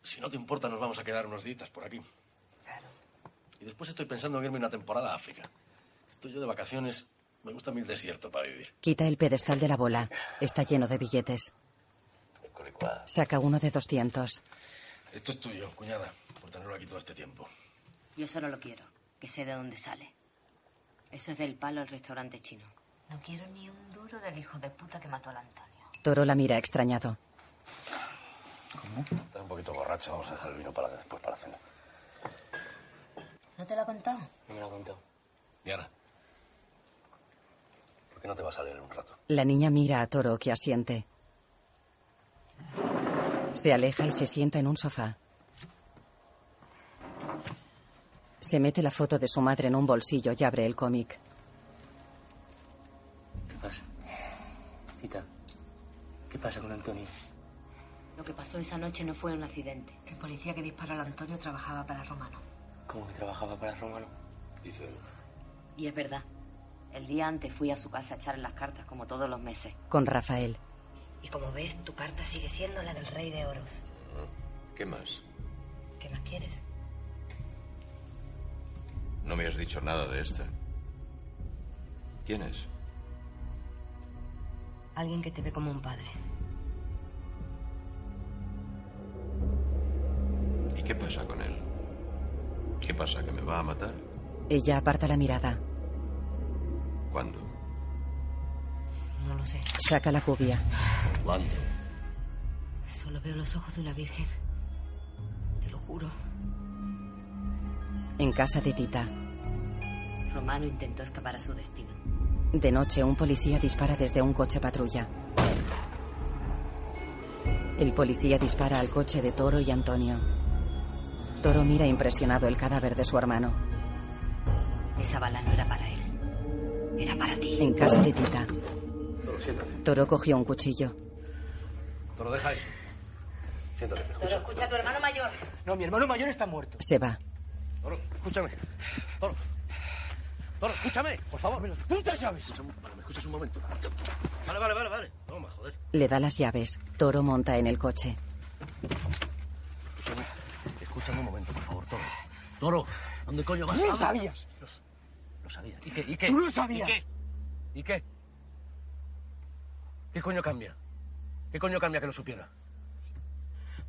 si no te importa, nos vamos a quedar unos días por aquí. Claro. Y después estoy pensando en irme una temporada a África. Estoy yo de vacaciones. Me gusta mi desierto para vivir. Quita el pedestal de la bola. Está lleno de billetes. Saca uno de 200. Esto es tuyo, cuñada, por tenerlo aquí todo este tiempo. Yo solo lo quiero, que sé de dónde sale. Eso es del palo al restaurante chino. No quiero ni un duro del hijo de puta que mató al Antonio. Toro la mira extrañado. Estás un poquito borracha, vamos a dejar el vino para después, para la cena. ¿No te lo ha contado? No me lo ha contado. Diana, ¿por qué no te vas a leer un rato? La niña mira a Toro que asiente. Se aleja y se sienta en un sofá. Se mete la foto de su madre en un bolsillo y abre el cómic. ¿Qué pasa? Tita, ¿qué pasa con Antonio? Lo que pasó esa noche no fue un accidente. El policía que disparó al Antonio trabajaba para Romano. ¿Cómo que trabajaba para Romano? Dice él. Y es verdad. El día antes fui a su casa a echarle las cartas, como todos los meses. Con Rafael. Y como ves, tu carta sigue siendo la del rey de oros. ¿Qué más? ¿Qué más quieres? No me has dicho nada de esta. ¿Quién es? Alguien que te ve como un padre. ¿Y qué pasa con él? ¿Qué pasa? ¿Que me va a matar? Ella aparta la mirada. ¿Cuándo? No lo sé. Saca la cubia. ¿Cuándo? Solo veo los ojos de una virgen. Te lo juro. En casa de Tita. Romano intentó escapar a su destino. De noche, un policía dispara desde un coche patrulla. El policía dispara al coche de Toro y Antonio. Toro mira impresionado el cadáver de su hermano. Esa bala no era para él. Era para ti. En casa de Tita. Toro, siéntate. Toro cogió un cuchillo. Toro, deja eso. Siéntate. Toro, escucha a tu hermano mayor. No, mi hermano mayor está muerto. Se va. Toro, escúchame. Toro. Toro, escúchame, por favor. ¡Putas llaves! Vale, me escuchas un momento. Vale, vale, vale, vale. Toma, joder. Le da las llaves. Toro monta en el coche. Escúchame. Escúchame un momento, por favor, Toro. Toro, ¿dónde coño vas? ¡Tú lo sabías! Lo, lo sabía. ¿Y qué? ¿Y qué? ¡Tú lo sabías! ¿Y qué? ¿Y qué? ¿Qué coño cambia? ¿Qué coño cambia que lo supiera?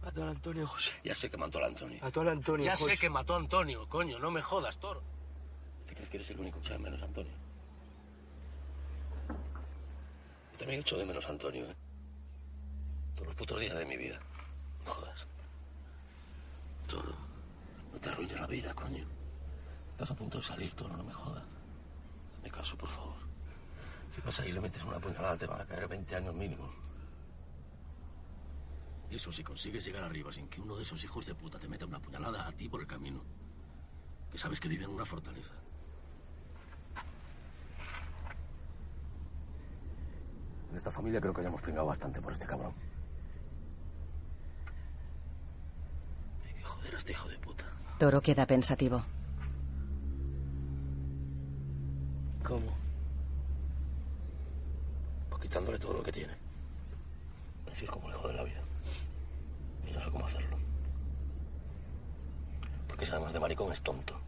Mató al Antonio, José. Ya sé que mató al Antonio. Mató al Antonio, Ya José. sé que mató a Antonio, coño, no me jodas, Toro. ¿Te crees que eres el único que de menos Antonio? Yo también echo de menos Antonio, ¿eh? Todos los putos días de mi vida. No jodas. Toro, no te arruines la vida, coño. Estás a punto de salir, Toro, no me jodas. Hazme caso, por favor. Si vas ahí y le metes una puñalada, te van a caer 20 años mínimo. Eso si consigues llegar arriba sin que uno de esos hijos de puta te meta una puñalada a ti por el camino. Que sabes que vive en una fortaleza. En esta familia creo que hayamos pringado bastante por este cabrón. Hay que joder a este hijo de puta. Toro queda pensativo. ¿Cómo? Pues quitándole todo lo que tiene. Así es como le jode la vida. Y no sé cómo hacerlo. Porque si además de maricón es tonto.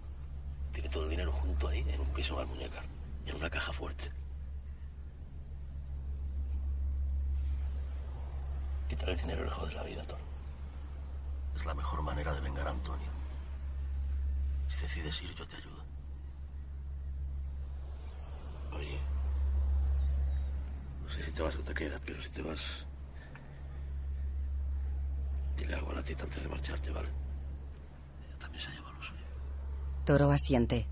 Tiene todo el dinero junto ahí, en un piso al muñecar. Y en una caja fuerte. Quitar el dinero le jode la vida, Toro. Es la mejor manera de vengar a Antonio. Si decides ir, yo te ayudo. Oye. No sé si te vas o te quedas, pero si te vas. Dile algo a la tita antes de marcharte, ¿vale? Ella también se ha llevado lo suyo. Toro asiente.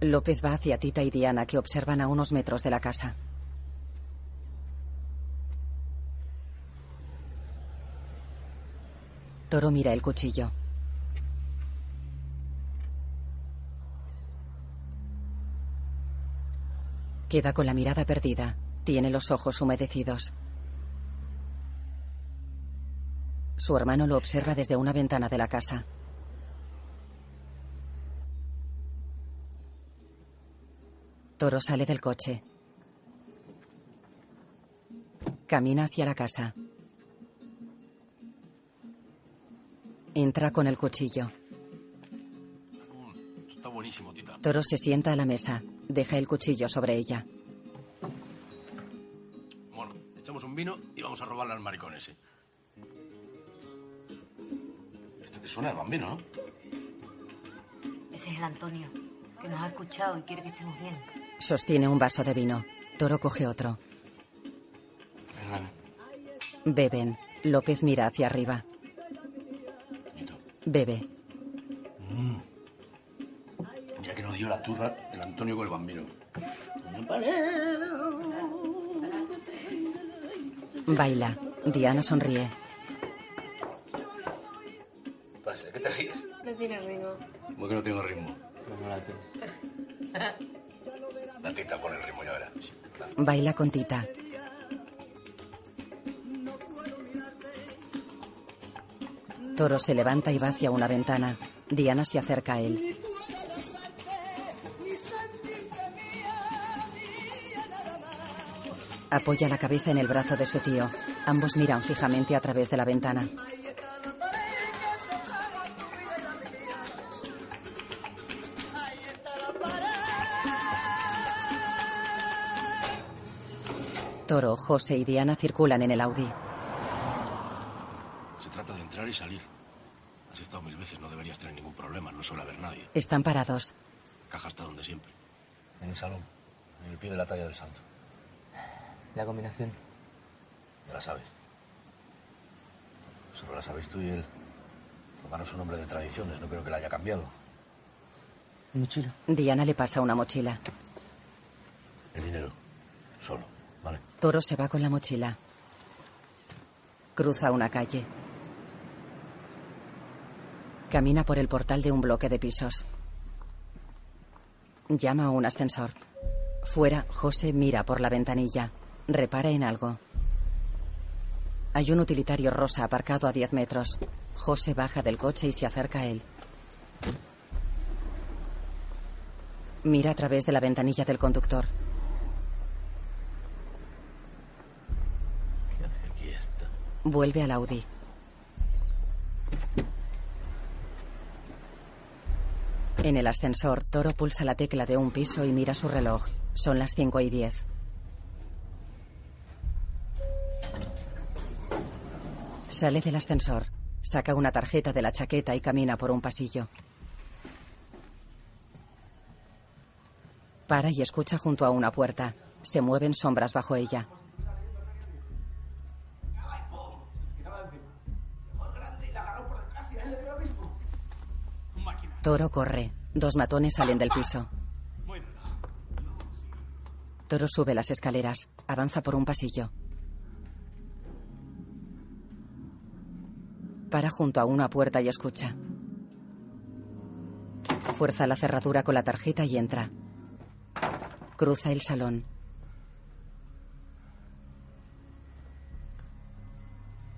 López va hacia Tita y Diana que observan a unos metros de la casa. Toro mira el cuchillo. Queda con la mirada perdida. Tiene los ojos humedecidos. Su hermano lo observa desde una ventana de la casa. Toro sale del coche. Camina hacia la casa. Entra con el cuchillo. Está buenísimo, tita. Toro se sienta a la mesa. Deja el cuchillo sobre ella. Bueno, echamos un vino y vamos a robarle al maricón ese. Esto que suena el bambino, ¿no? Ese es el Antonio, que nos ha escuchado y quiere que estemos bien. Sostiene un vaso de vino. Toro coge otro. Beben. López mira hacia arriba. Bebe. Ya que nos dio la turra el Antonio con el bambino. Baila. Diana sonríe. Pasa, ¿de qué te ríes? No tiene ritmo. ¿Cómo que no tengo ritmo? La tita pone el ritmo, ya verás. Baila con Tita. Toro se levanta y va hacia una ventana. Diana se acerca a él. Apoya la cabeza en el brazo de su tío. Ambos miran fijamente a través de la ventana. Toro, José y Diana circulan en el Audi. Entrar y salir. Has estado mil veces, no deberías tener ningún problema, no suele haber nadie. Están parados. Caja está donde siempre. En el salón, en el pie de la talla del santo. La combinación. Ya la sabes. Solo la sabéis tú y él. Romano es un hombre de tradiciones, no creo que la haya cambiado. Mochila. Diana le pasa una mochila. El dinero, solo, ¿vale? Toro se va con la mochila. Cruza una calle. Camina por el portal de un bloque de pisos. Llama a un ascensor. Fuera, José mira por la ventanilla. Repara en algo. Hay un utilitario rosa aparcado a 10 metros. José baja del coche y se acerca a él. Mira a través de la ventanilla del conductor. Aquí está. Vuelve al Audi. En el ascensor, Toro pulsa la tecla de un piso y mira su reloj. Son las 5 y 10. Sale del ascensor. Saca una tarjeta de la chaqueta y camina por un pasillo. Para y escucha junto a una puerta. Se mueven sombras bajo ella. Toro corre. Dos matones salen del piso. Toro sube las escaleras. Avanza por un pasillo. Para junto a una puerta y escucha. Fuerza la cerradura con la tarjeta y entra. Cruza el salón.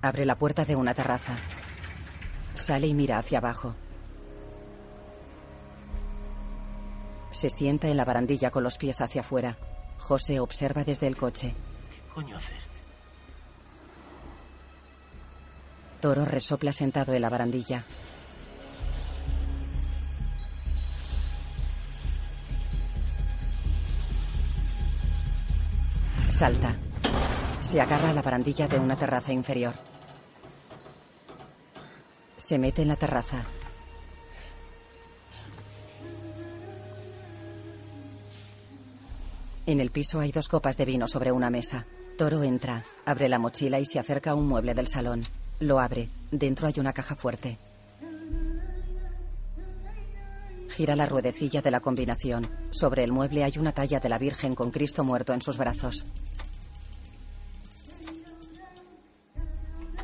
Abre la puerta de una terraza. Sale y mira hacia abajo. Se sienta en la barandilla con los pies hacia afuera. José observa desde el coche. ¿Qué coño hace este? Toro resopla sentado en la barandilla. Salta. Se agarra a la barandilla de una terraza inferior. Se mete en la terraza. En el piso hay dos copas de vino sobre una mesa. Toro entra, abre la mochila y se acerca a un mueble del salón. Lo abre. Dentro hay una caja fuerte. Gira la ruedecilla de la combinación. Sobre el mueble hay una talla de la Virgen con Cristo muerto en sus brazos.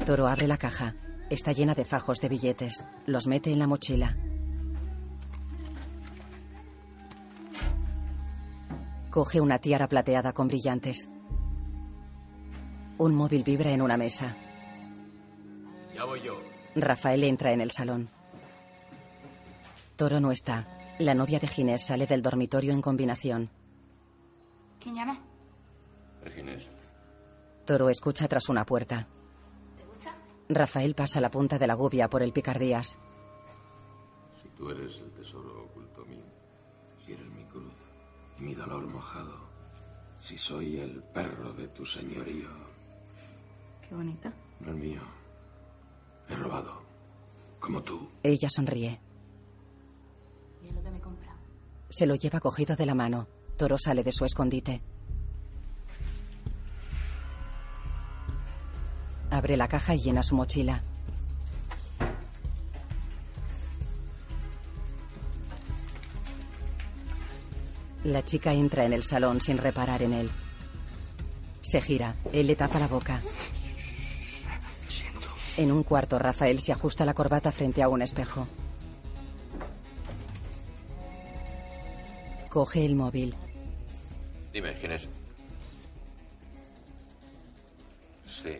Toro abre la caja. Está llena de fajos de billetes. Los mete en la mochila. Coge una tiara plateada con brillantes. Un móvil vibra en una mesa. Ya voy yo. Rafael entra en el salón. Toro no está. La novia de Ginés sale del dormitorio en combinación. ¿Quién llama? Ginés. Toro escucha tras una puerta. ¿Te gusta? Rafael pasa la punta de la gubia por el picardías. Si tú eres el tesoro y mi dolor mojado, si soy el perro de tu señorío, Qué bonita. no es mío. He robado, como tú. Ella sonríe. Y es lo que me he comprado. Se lo lleva cogido de la mano. Toro sale de su escondite. Abre la caja y llena su mochila. La chica entra en el salón sin reparar en él. Se gira. Él le tapa la boca. En un cuarto, Rafael se ajusta la corbata frente a un espejo. Coge el móvil. Dime, ¿quién es? Sí.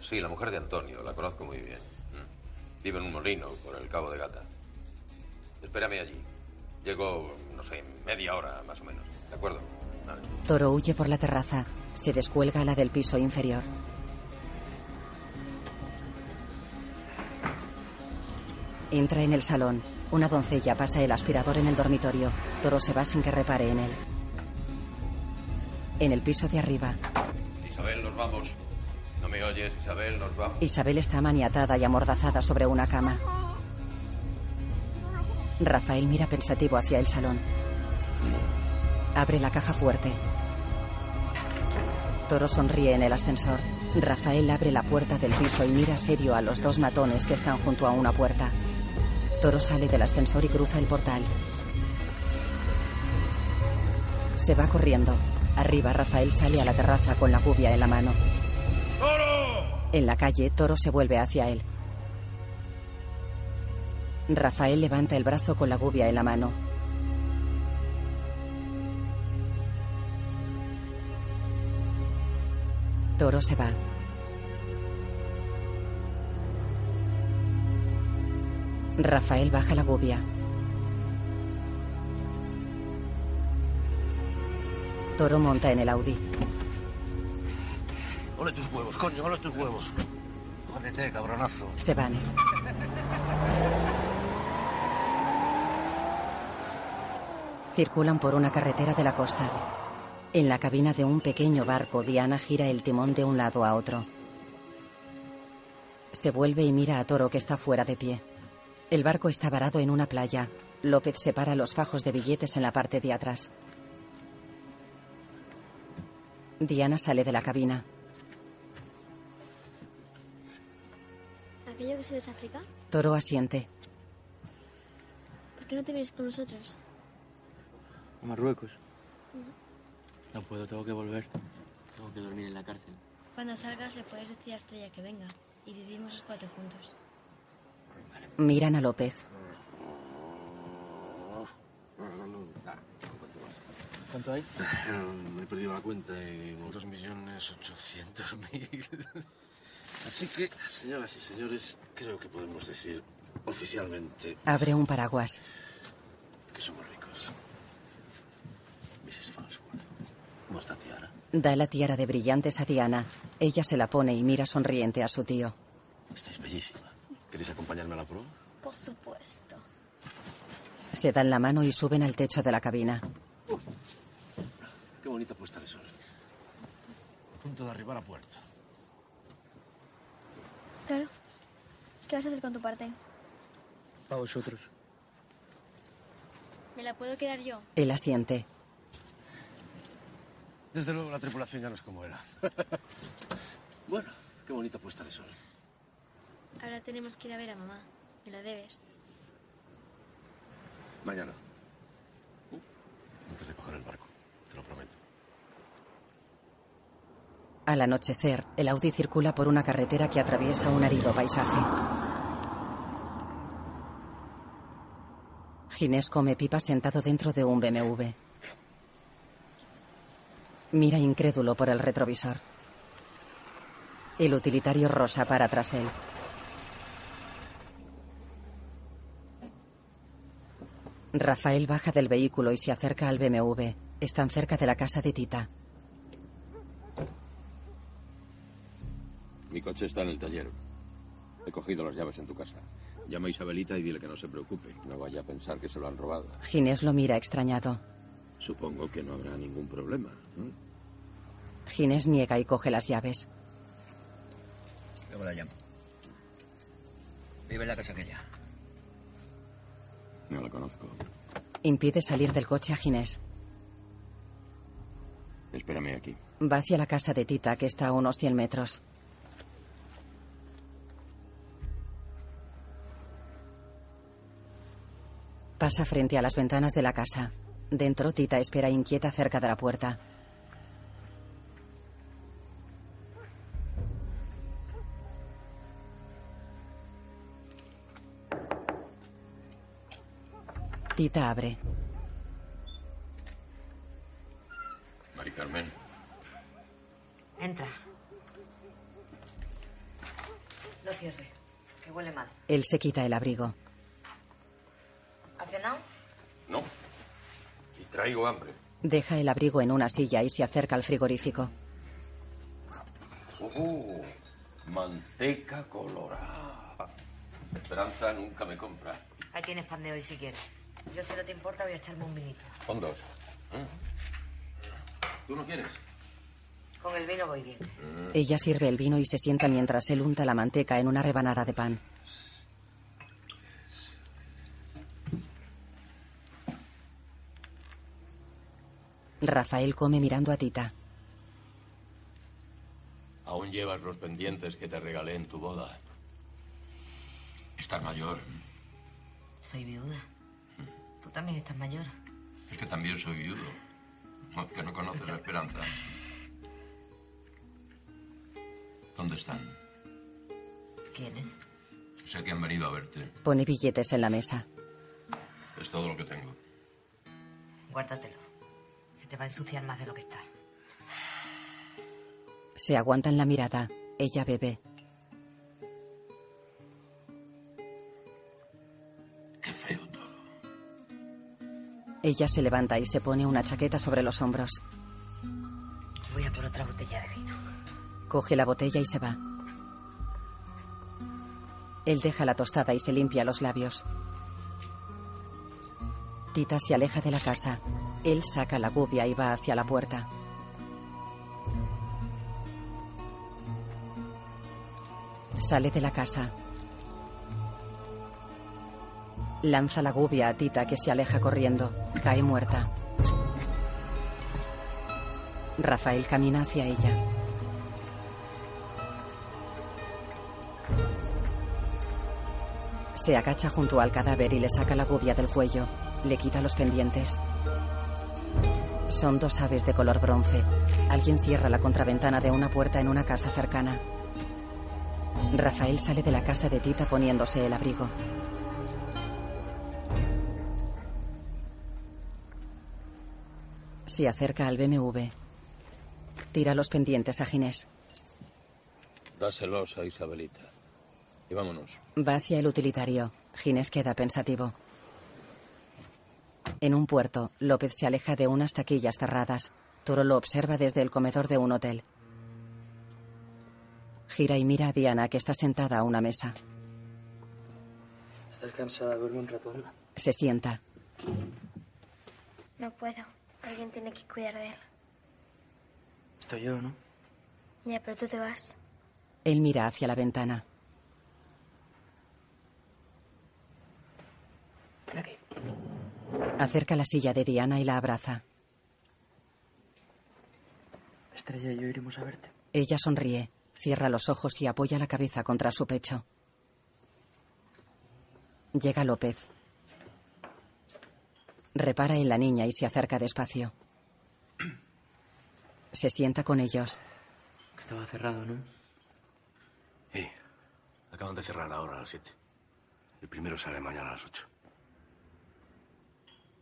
Sí, la mujer de Antonio. La conozco muy bien. Mm. Vive en un molino por el Cabo de Gata. Espérame allí. Llego, no sé, media hora más o menos. ¿De acuerdo? Vale. Toro huye por la terraza. Se descuelga a la del piso inferior. Entra en el salón. Una doncella pasa el aspirador en el dormitorio. Toro se va sin que repare en él. En el piso de arriba, Isabel, nos vamos. ¿No me oyes, Isabel? Nos vamos. Isabel está maniatada y amordazada sobre una cama. Rafael mira pensativo hacia el salón. Abre la caja fuerte. Toro sonríe en el ascensor. Rafael abre la puerta del piso y mira serio a los dos matones que están junto a una puerta. Toro sale del ascensor y cruza el portal. Se va corriendo. Arriba, Rafael sale a la terraza con la gubia en la mano. En la calle, Toro se vuelve hacia él. Rafael levanta el brazo con la gubia en la mano. Toro se va. Rafael baja la gubia. Toro monta en el Audi. Ole tus huevos, coño, ole tus huevos. Jódete, cabronazo. Se van. Circulan por una carretera de la costa. En la cabina de un pequeño barco, Diana gira el timón de un lado a otro. Se vuelve y mira a Toro que está fuera de pie. El barco está varado en una playa. López separa los fajos de billetes en la parte de atrás. Diana sale de la cabina. ¿Aquello que se ve es África? Toro asiente. ¿Por qué no te vienes con nosotros? A Marruecos. No puedo, tengo que volver. Tengo que dormir en la cárcel. Cuando salgas le puedes decir a Estrella que venga y vivimos los cuatro juntos. Miran a López. ¿Cuánto hay? Eh, he perdido la cuenta y... Dos millones ochocientos mil. Así que, señoras y señores, creo que podemos decir oficialmente Abre un paraguas. que somos ricos. Mrs. Farnsworth. ¿Cómo está Tiara? Da la tiara de brillantes a Diana. Ella se la pone y mira sonriente a su tío. Estáis bellísima. ¿Queréis acompañarme a la prueba? Por supuesto. Se dan la mano y suben al techo de la cabina. Qué bonita puesta de sol. A punto de arribar a puerto. Claro. ¿Qué vas a hacer con tu parte? Para vosotros. ¿Me la puedo quedar yo? Él asiente. Desde luego la tripulación ya no es como era. bueno, qué bonita puesta de sol. Ahora tenemos que ir a ver a mamá. Me la debes. Mañana. Antes de coger el barco, te lo prometo. Al anochecer, el Audi circula por una carretera que atraviesa un árido paisaje. Ginés come pipa sentado dentro de un BMW. Mira incrédulo por el retrovisor. El utilitario rosa para tras él. Rafael baja del vehículo y se acerca al BMW. Están cerca de la casa de Tita. Mi coche está en el taller. He cogido las llaves en tu casa. Llama a Isabelita y dile que no se preocupe. No vaya a pensar que se lo han robado. Ginés lo mira extrañado. Supongo que no habrá ningún problema. ¿no? Ginés niega y coge las llaves. ¿Cómo la llamo? Vive en la casa aquella. No la conozco. Impide salir del coche a Ginés. Espérame aquí. Va hacia la casa de Tita, que está a unos 100 metros. Pasa frente a las ventanas de la casa. Dentro, Tita espera inquieta cerca de la puerta. Abre. Mari Carmen. Entra. No cierre, que huele mal. Él se quita el abrigo. ¿Ha cenado? No. Y traigo hambre. Deja el abrigo en una silla y se acerca al frigorífico. Uh, manteca colorada. Esperanza nunca me compra. Ahí tienes pan de hoy si quieres. Yo, si no te importa, voy a echarme un vinito. Con dos. ¿Eh? ¿Tú no quieres? Con el vino voy bien. Ella sirve el vino y se sienta mientras él unta la manteca en una rebanada de pan. Rafael come mirando a Tita. Aún llevas los pendientes que te regalé en tu boda. Estás mayor. Soy viuda. Tú también estás mayor. Es que también soy viudo. No, que no conoces la esperanza. ¿Dónde están? ¿Quiénes? Sé que han venido a verte. Pone billetes en la mesa. Es todo lo que tengo. Guárdatelo. Se te va a ensuciar más de lo que está. Se aguantan la mirada. Ella bebe. Ella se levanta y se pone una chaqueta sobre los hombros. Voy a por otra botella de vino. Coge la botella y se va. Él deja la tostada y se limpia los labios. Tita se aleja de la casa. Él saca la gubia y va hacia la puerta. Sale de la casa. Lanza la gubia a Tita que se aleja corriendo. Cae muerta. Rafael camina hacia ella. Se agacha junto al cadáver y le saca la gubia del cuello. Le quita los pendientes. Son dos aves de color bronce. Alguien cierra la contraventana de una puerta en una casa cercana. Rafael sale de la casa de Tita poniéndose el abrigo. Se acerca al BMW. Tira los pendientes a Ginés. Dáselos a Isabelita. Y vámonos. Va hacia el utilitario. Ginés queda pensativo. En un puerto, López se aleja de unas taquillas cerradas. Toro lo observa desde el comedor de un hotel. Gira y mira a Diana, que está sentada a una mesa. ¿Estás cansada? Duerme un rato, anda. Se sienta. No puedo. Alguien tiene que cuidar de él. Estoy yo, ¿no? Ya, pero tú te vas. Él mira hacia la ventana. Ven aquí. Acerca la silla de Diana y la abraza. Estrella y yo iremos a verte. Ella sonríe, cierra los ojos y apoya la cabeza contra su pecho. Llega López. Repara en la niña y se acerca despacio. Se sienta con ellos. Estaba cerrado, ¿no? Sí. Acaban de cerrar ahora a las 7. El primero sale mañana a las 8.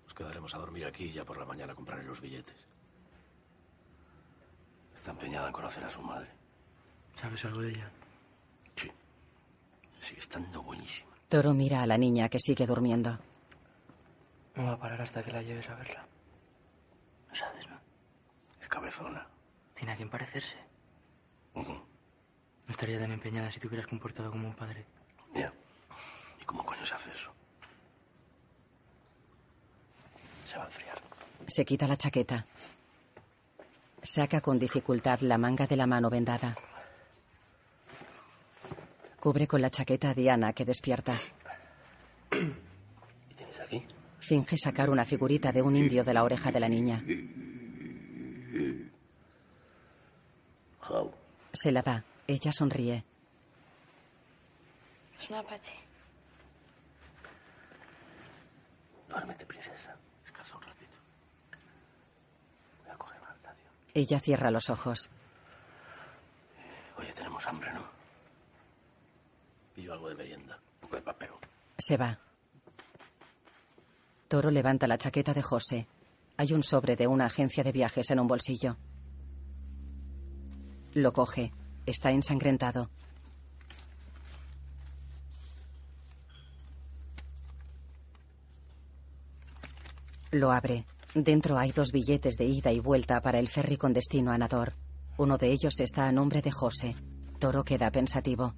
Nos quedaremos a dormir aquí y ya por la mañana compraré los billetes. Está empeñada en conocer a su madre. ¿Sabes algo de ella? Sigue estando buenísima. Toro mira a la niña que sigue durmiendo. No va a parar hasta que la lleves a verla. Lo sabes, ¿no? Es cabezona. Tiene a quien parecerse. No estaría tan empeñada si te hubieras comportado como un padre. Ya. ¿Y cómo coño se hace eso? Se va a enfriar. Se quita la chaqueta. Saca con dificultad la manga de la mano vendada. Cubre con la chaqueta a Diana, que despierta. Finge sacar una figurita de un indio de la oreja de la niña. Se la da. Ella sonríe. Es un apache. Duérmete, princesa. Descansa un ratito. Voy a coger más tío. Ella cierra los ojos. Oye, tenemos hambre, ¿no? Pillo algo de merienda. Un poco de papeo. Se va. Toro levanta la chaqueta de José. Hay un sobre de una agencia de viajes en un bolsillo. Lo coge. Está ensangrentado. Lo abre. Dentro hay dos billetes de ida y vuelta para el ferry con destino a Nador. Uno de ellos está a nombre de José. Toro queda pensativo.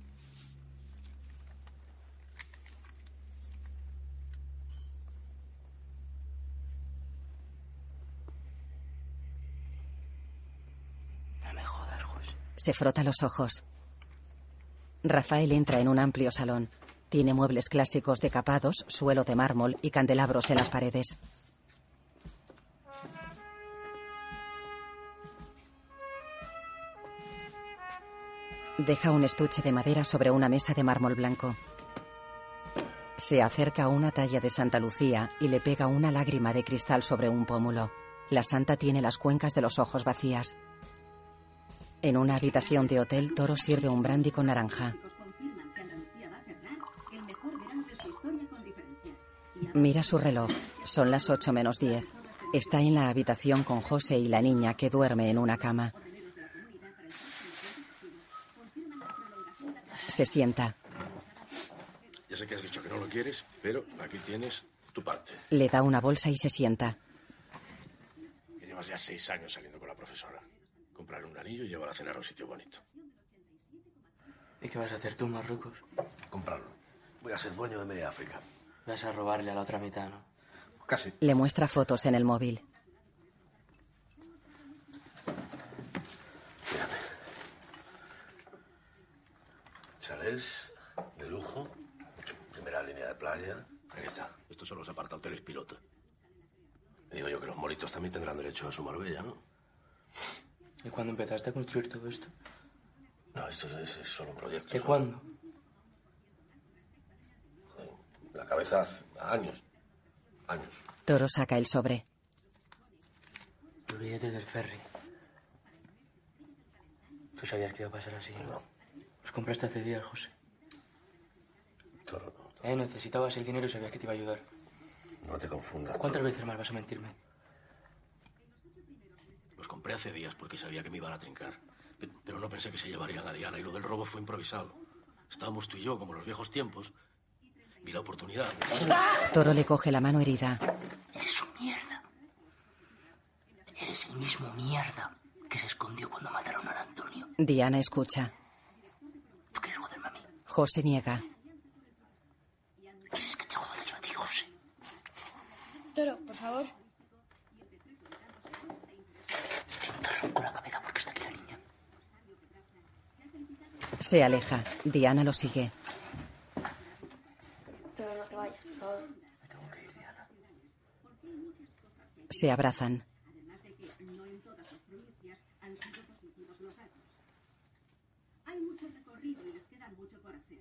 No me jodas, José. Se frota los ojos. Rafael entra en un amplio salón. Tiene muebles clásicos decapados, suelo de mármol y candelabros en las paredes. Deja un estuche de madera sobre una mesa de mármol blanco. Se acerca a una talla de Santa Lucía y le pega una lágrima de cristal sobre un pómulo. La santa tiene las cuencas de los ojos vacías. En una habitación de hotel, Toro sirve un brandy con naranja. Mira su reloj. Son las 8 menos 10. Está en la habitación con José y la niña que duerme en una cama. Se sienta. Ya sé que has dicho que no lo quieres, pero aquí tienes tu parte. Le da una bolsa y se sienta. Que llevas ya seis años saliendo con la profesora. Comprar un anillo y llevar a cenar a un sitio bonito. ¿Y qué vas a hacer tú, Marruecos? Comprarlo. Voy a ser dueño de media África. Vas a robarle a la otra mitad, ¿no? Casi. Le muestra fotos en el móvil. Chalés de lujo. Primera línea de playa. Aquí está. Estos son los apartahoteles piloto. Digo yo que los moritos también tendrán derecho a su Marbella, ¿no? ¿Y cuándo empezaste a construir todo esto? No, esto es, es solo un proyecto. ¿De solo- cuándo? La cabeza hace años. Años. Toro saca el sobre. Los billetes del ferry. ¿Tú sabías que iba a pasar así? No. Los compraste hace días, José. Toro, Eh, necesitabas el dinero y sabías que te iba a ayudar. no te confundas. ¿Cuántas veces más vas a mentirme? Los compré hace días porque sabía que me iban a trincar. Pe- Pero no pensé que se llevarían a Diana y lo del robo fue improvisado. Estábamos tú y yo como en los viejos tiempos. Vi la oportunidad. Toro le coge la mano herida. Eres un mierda. Eres el mismo mierda que se escondió cuando mataron a Antonio. Diana escucha. ¿Tú quieres joderme a mí? José niega. ¿Quieres que te joda yo a ti, José? Toro, por favor. Con la cabeza porque está aquí la niña. Se aleja. Diana lo sigue. Toro, no te vayas, por favor. Se abrazan. Además de que no en todas las provincias han sido positivos los datos. Hay mucho recorrido y les queda mucho por hacer.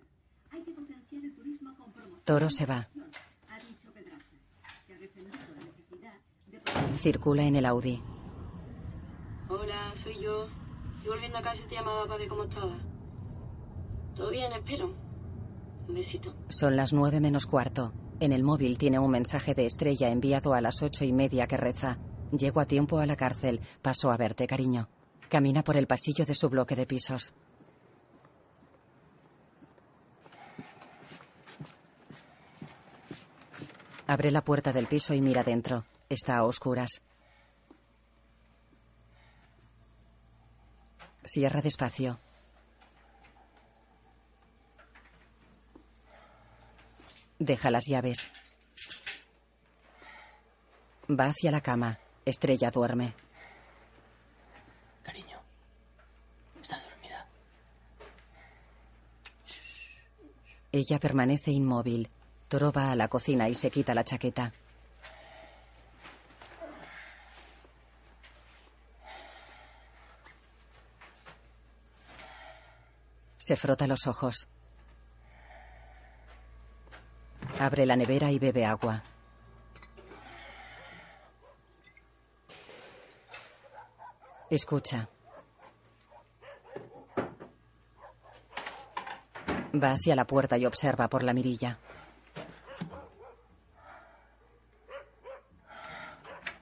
Hay que potenciar el turismo con promoción. Toro se va. Circula en el Audi. Soy yo. Volviendo a casa te llamaba para ver cómo estaba. ¿Todo bien? Espero. Un besito. Son las nueve menos cuarto. En el móvil tiene un mensaje de estrella enviado a las ocho y media que reza. Llego a tiempo a la cárcel. Paso a verte, cariño. Camina por el pasillo de su bloque de pisos. Abre la puerta del piso y mira dentro. Está a oscuras. Cierra despacio. Deja las llaves. Va hacia la cama. Estrella duerme. Cariño. Está dormida. Ella permanece inmóvil. Toro va a la cocina y se quita la chaqueta. Se frota los ojos. Abre la nevera y bebe agua. Escucha. Va hacia la puerta y observa por la mirilla.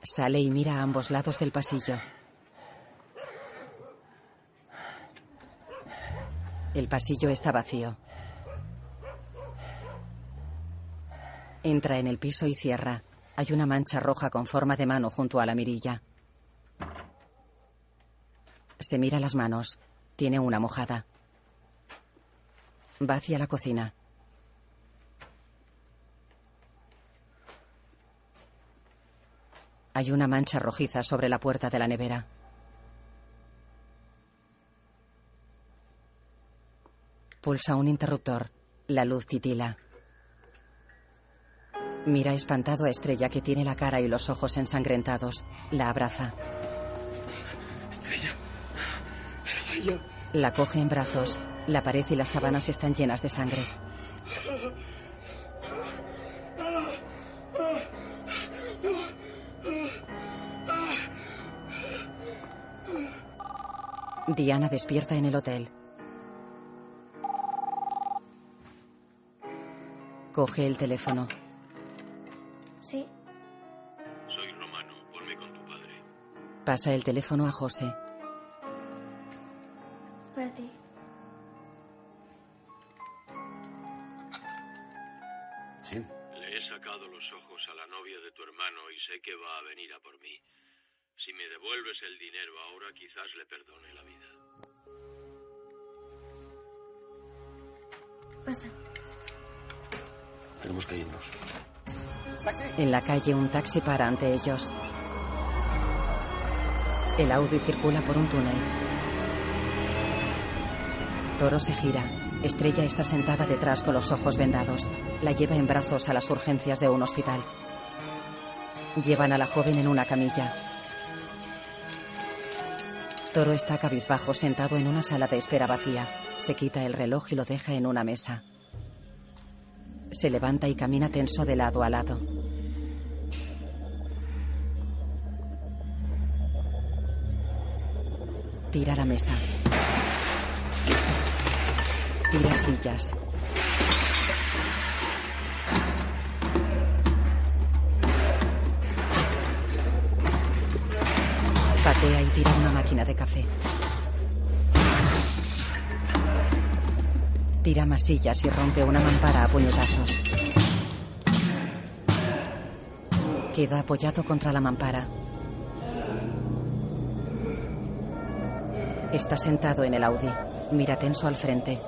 Sale y mira a ambos lados del pasillo. El pasillo está vacío. Entra en el piso y cierra. Hay una mancha roja con forma de mano junto a la mirilla. Se mira las manos. Tiene una mojada. Va hacia la cocina. Hay una mancha rojiza sobre la puerta de la nevera. Pulsa un interruptor. La luz titila. Mira espantado a Estrella que tiene la cara y los ojos ensangrentados. La abraza. Estrella. Estrella. La coge en brazos. La pared y las sábanas están llenas de sangre. Diana despierta en el hotel. Coge el teléfono. Sí. Soy Romano, ponme con tu padre. Pasa el teléfono a José. Para ti. ¿Sí? Le he sacado los ojos a la novia de tu hermano y sé que va a venir a por mí. Si me devuelves el dinero ahora, quizás le perdone la vida. Pasa. Tenemos que irnos. En la calle un taxi para ante ellos. El Audi circula por un túnel. Toro se gira. Estrella está sentada detrás con los ojos vendados. La lleva en brazos a las urgencias de un hospital. Llevan a la joven en una camilla. Toro está cabizbajo sentado en una sala de espera vacía. Se quita el reloj y lo deja en una mesa. Se levanta y camina tenso de lado a lado. Tira la mesa. Tira sillas. Patea y tira una máquina de café. Tira más sillas y rompe una mampara a puñetazos. Queda apoyado contra la mampara. Está sentado en el Audi. Mira tenso al frente.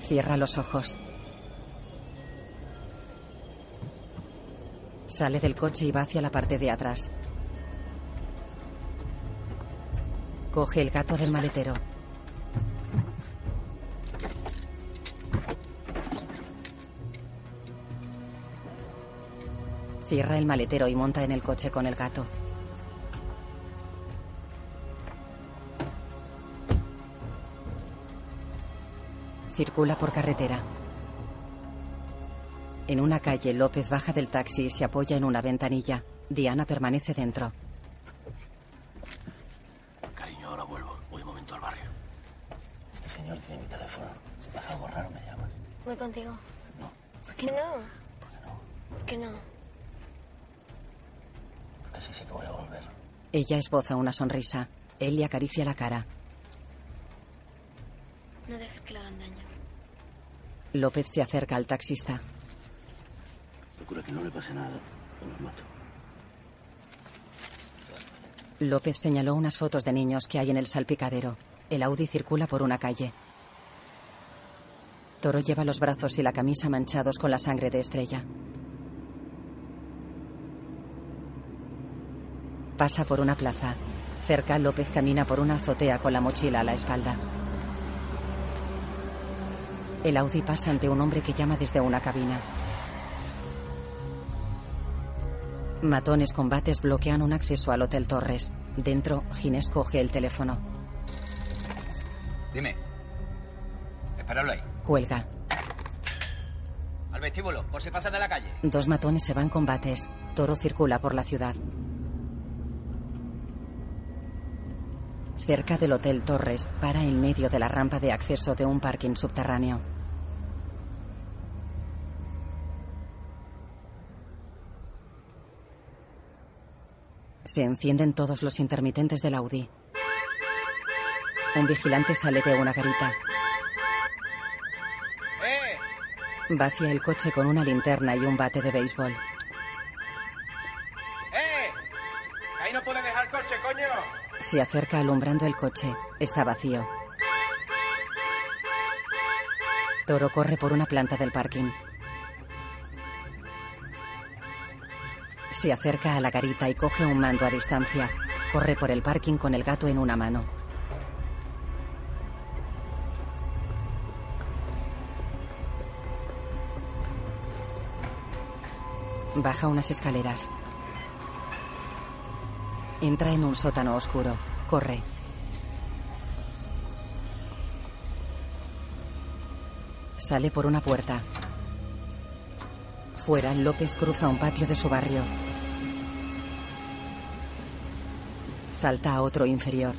Cierra los ojos. Sale del coche y va hacia la parte de atrás. Coge el gato del maletero. Cierra el maletero y monta en el coche con el gato. Circula por carretera. En una calle, López baja del taxi y se apoya en una ventanilla. Diana permanece dentro. Cariño, ahora vuelvo. Voy un momento al barrio. Este señor tiene mi teléfono. Si pasa algo raro, me llamas. Voy contigo. No. ¿Por qué no? ¿Por qué no? ¿Por qué no? que sí, sí que voy a volver. Ella esboza una sonrisa. Él le acaricia la cara. No dejes que le hagan daño. López se acerca al taxista. Procura que no le pase nada o los mato. López señaló unas fotos de niños que hay en el salpicadero. El Audi circula por una calle. Toro lleva los brazos y la camisa manchados con la sangre de estrella. Pasa por una plaza. Cerca, López camina por una azotea con la mochila a la espalda. El Audi pasa ante un hombre que llama desde una cabina. Matones combates bloquean un acceso al Hotel Torres. Dentro, Ginés coge el teléfono. Dime. Espéralo ahí. Cuelga. Al vestíbulo, por si pasas de la calle. Dos matones se van combates. Toro circula por la ciudad. Cerca del Hotel Torres, para en medio de la rampa de acceso de un parking subterráneo. Se encienden todos los intermitentes del Audi. Un vigilante sale de una garita. Vacía el coche con una linterna y un bate de béisbol. ¡Eh! Ahí no puede dejar coche, coño. Se acerca alumbrando el coche. Está vacío. Toro corre por una planta del parking. Se acerca a la garita y coge un mando a distancia. Corre por el parking con el gato en una mano. Baja unas escaleras. Entra en un sótano oscuro. Corre. Sale por una puerta. Fuera, López cruza un patio de su barrio. Salta a otro inferior.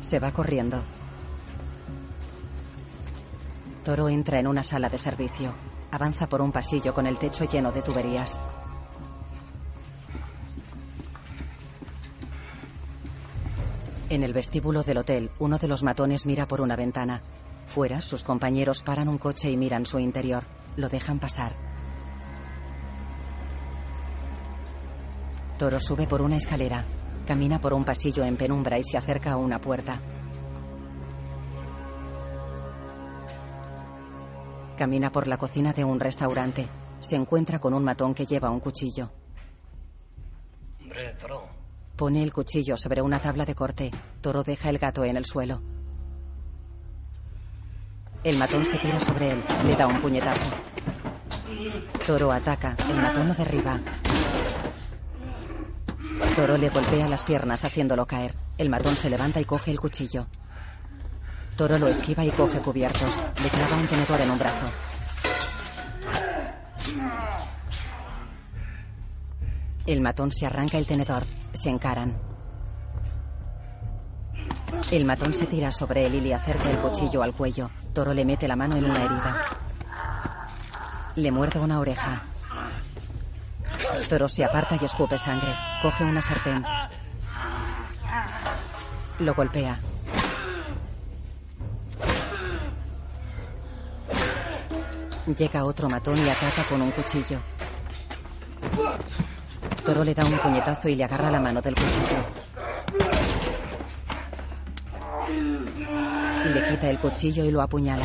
Se va corriendo. Toro entra en una sala de servicio. Avanza por un pasillo con el techo lleno de tuberías. En el vestíbulo del hotel, uno de los matones mira por una ventana. Fuera, sus compañeros paran un coche y miran su interior. Lo dejan pasar. Toro sube por una escalera. Camina por un pasillo en penumbra y se acerca a una puerta. Camina por la cocina de un restaurante. Se encuentra con un matón que lleva un cuchillo. Hombre, Toro. Pone el cuchillo sobre una tabla de corte. Toro deja el gato en el suelo. El matón se tira sobre él. Le da un puñetazo. Toro ataca. El matón lo derriba. Toro le golpea las piernas haciéndolo caer. El matón se levanta y coge el cuchillo. Toro lo esquiva y coge cubiertos. Le clava un tenedor en un brazo. El matón se arranca el tenedor. Se encaran. El matón se tira sobre él y le acerca el cuchillo al cuello. Toro le mete la mano en una herida. Le muerde una oreja. Toro se aparta y escupe sangre. Coge una sartén. Lo golpea. Llega otro matón y ataca con un cuchillo. Toro le da un puñetazo y le agarra la mano del cuchillo. Le quita el cuchillo y lo apuñala.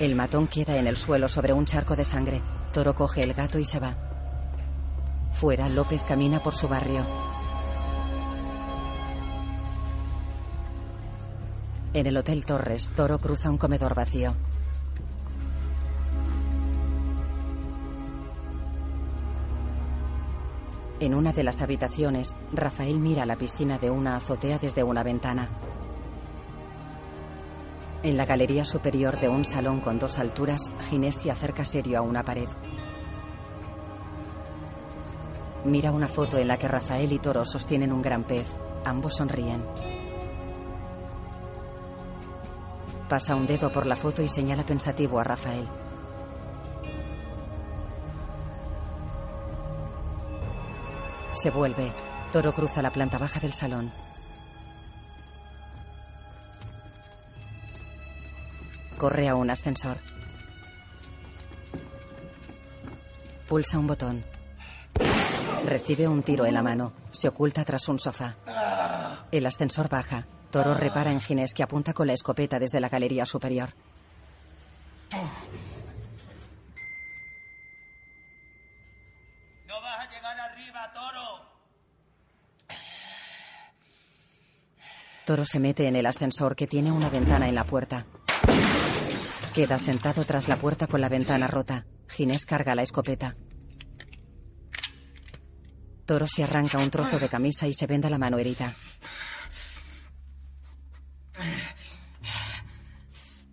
El matón queda en el suelo sobre un charco de sangre. Toro coge el gato y se va. Fuera, López camina por su barrio. En el Hotel Torres, Toro cruza un comedor vacío. En una de las habitaciones, Rafael mira la piscina de una azotea desde una ventana. En la galería superior de un salón con dos alturas, Ginés se acerca serio a una pared. Mira una foto en la que Rafael y Toro sostienen un gran pez. Ambos sonríen. Pasa un dedo por la foto y señala pensativo a Rafael. Se vuelve. Toro cruza la planta baja del salón. Corre a un ascensor. Pulsa un botón. Recibe un tiro en la mano. Se oculta tras un sofá. El ascensor baja. Toro repara en Ginés que apunta con la escopeta desde la galería superior. No vas a llegar arriba, toro. Toro se mete en el ascensor que tiene una ventana en la puerta. Queda sentado tras la puerta con la ventana rota. Ginés carga la escopeta. Toro se arranca un trozo de camisa y se venda la mano herida.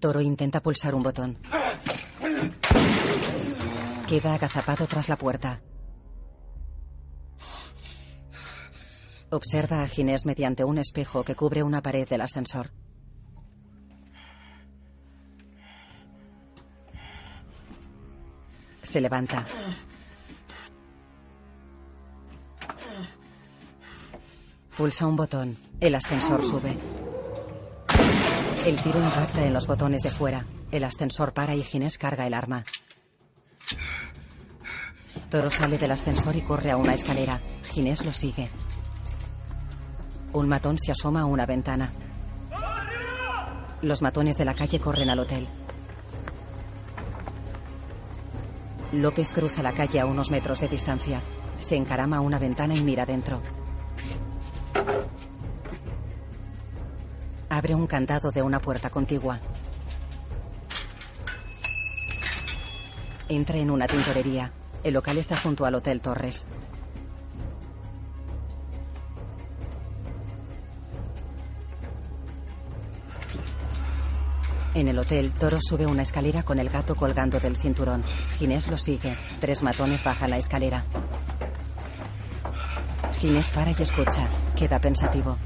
Toro intenta pulsar un botón. Queda agazapado tras la puerta. Observa a Ginés mediante un espejo que cubre una pared del ascensor. Se levanta. Pulsa un botón. El ascensor sube. El tiro impacta en los botones de fuera. El ascensor para y Ginés carga el arma. Toro sale del ascensor y corre a una escalera. Ginés lo sigue. Un matón se asoma a una ventana. Los matones de la calle corren al hotel. López cruza la calle a unos metros de distancia. Se encarama a una ventana y mira dentro. Abre un candado de una puerta contigua. Entra en una tintorería. El local está junto al Hotel Torres. En el hotel, Toro sube una escalera con el gato colgando del cinturón. Ginés lo sigue. Tres matones bajan la escalera. Ginés para y escucha. Queda pensativo.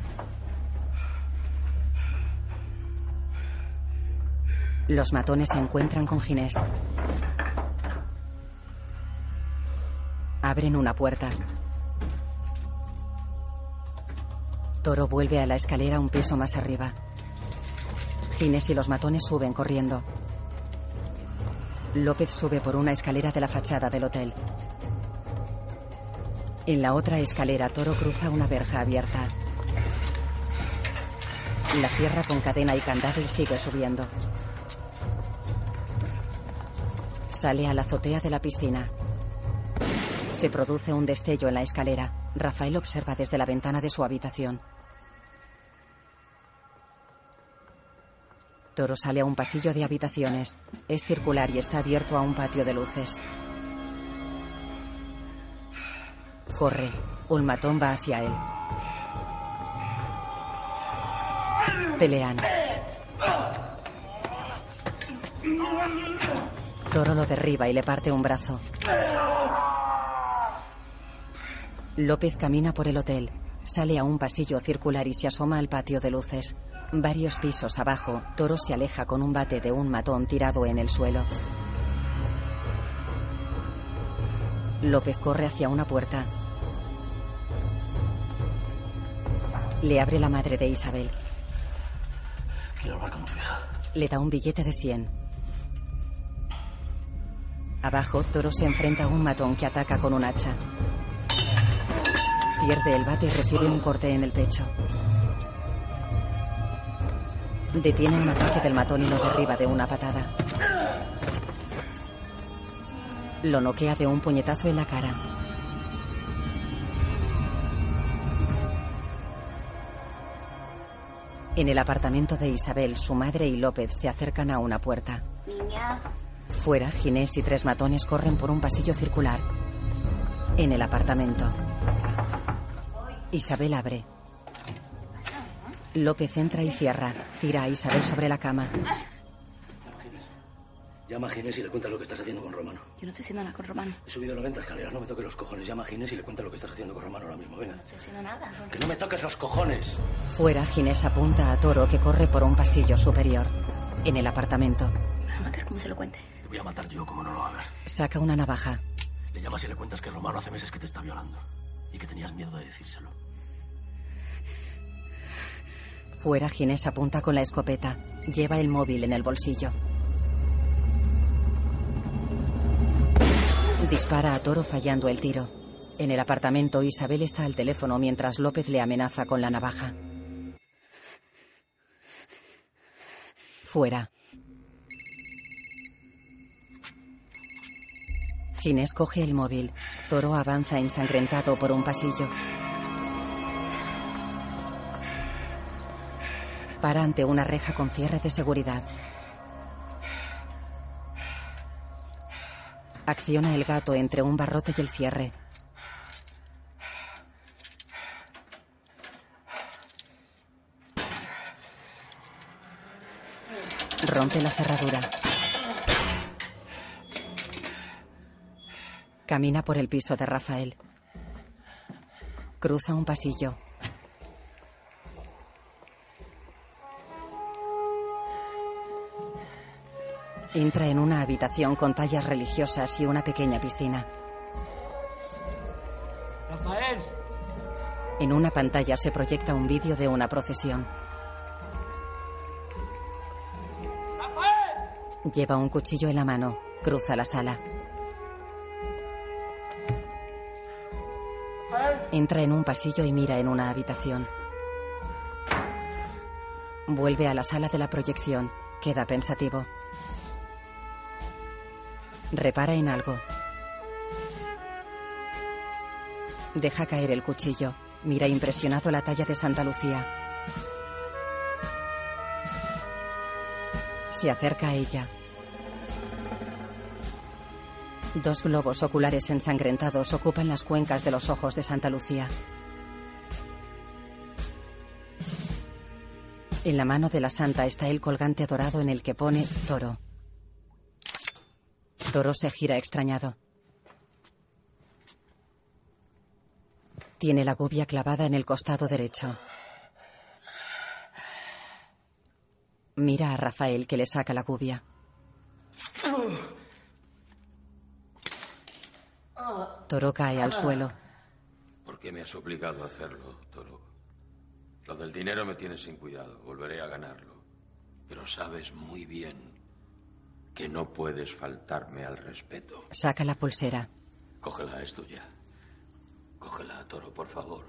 Los matones se encuentran con Ginés. Abren una puerta. Toro vuelve a la escalera un piso más arriba. Ginés y los matones suben corriendo. López sube por una escalera de la fachada del hotel. En la otra escalera, Toro cruza una verja abierta. La cierra con cadena y candado y sigue subiendo. Sale a la azotea de la piscina. Se produce un destello en la escalera. Rafael observa desde la ventana de su habitación. Toro sale a un pasillo de habitaciones. Es circular y está abierto a un patio de luces. Corre. Un matón va hacia él. Pelean. Toro lo derriba y le parte un brazo. López camina por el hotel. Sale a un pasillo circular y se asoma al patio de luces. Varios pisos abajo, Toro se aleja con un bate de un matón tirado en el suelo. López corre hacia una puerta. Le abre la madre de Isabel. Quiero hablar con tu hija. Le da un billete de 100. Abajo, Toro se enfrenta a un matón que ataca con un hacha. Pierde el bate y recibe un corte en el pecho. Detiene un ataque del matón y lo derriba de una patada. Lo noquea de un puñetazo en la cara. En el apartamento de Isabel, su madre y López se acercan a una puerta. Niña. Fuera, Ginés y tres matones corren por un pasillo circular. En el apartamento. Isabel abre. López entra y cierra. Tira a Isabel sobre la cama. Llama a Ginés y le cuenta lo que estás haciendo con Romano. Yo no estoy haciendo nada con Romano. He subido 90 escaleras, no me toques los cojones. Llama a Ginés y le cuenta lo que estás haciendo con Romano ahora mismo. Venga. No estoy haciendo nada. Que no me toques los cojones. Fuera, Ginés apunta a Toro que corre por un pasillo superior. En el apartamento, Me va a matar como se lo cuente. Voy a matar yo como no lo hagas. saca una navaja. Le llamas y le cuentas que Romano hace meses que te está violando. Y que tenías miedo de decírselo. Fuera, Ginés apunta con la escopeta. Lleva el móvil en el bolsillo. Dispara a Toro fallando el tiro. En el apartamento, Isabel está al teléfono mientras López le amenaza con la navaja. Fuera. Ginés coge el móvil. Toro avanza ensangrentado por un pasillo. Para ante una reja con cierre de seguridad. Acciona el gato entre un barrote y el cierre. Rompe la cerradura. Camina por el piso de Rafael. Cruza un pasillo. Entra en una habitación con tallas religiosas y una pequeña piscina. Rafael. En una pantalla se proyecta un vídeo de una procesión. Lleva un cuchillo en la mano. Cruza la sala. Entra en un pasillo y mira en una habitación. Vuelve a la sala de la proyección. Queda pensativo. Repara en algo. Deja caer el cuchillo. Mira impresionado la talla de Santa Lucía. Se acerca a ella. Dos globos oculares ensangrentados ocupan las cuencas de los ojos de Santa Lucía. En la mano de la santa está el colgante dorado en el que pone toro. Toro se gira extrañado. Tiene la gubia clavada en el costado derecho. Mira a Rafael que le saca la gubia. Toro cae al suelo. ¿Por qué me has obligado a hacerlo, Toro? Lo del dinero me tiene sin cuidado. Volveré a ganarlo. Pero sabes muy bien que no puedes faltarme al respeto. Saca la pulsera. Cógela, es tuya. Cógela, Toro, por favor.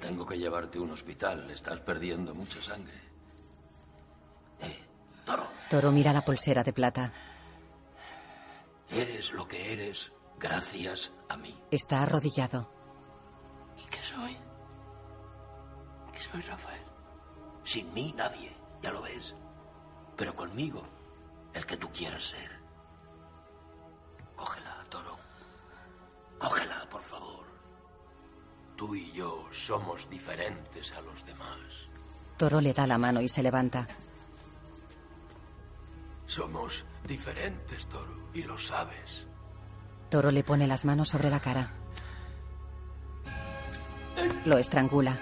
Tengo que llevarte a un hospital. Estás perdiendo mucha sangre. Toro mira la pulsera de plata. Eres lo que eres gracias a mí. Está arrodillado. ¿Y qué soy? ¿Qué soy, Rafael? Sin mí nadie, ya lo ves. Pero conmigo, el que tú quieras ser. Cógela, Toro. Cógela, por favor. Tú y yo somos diferentes a los demás. Toro le da la mano y se levanta. Somos diferentes, Toro, y lo sabes. Toro le pone las manos sobre la cara. Lo estrangula.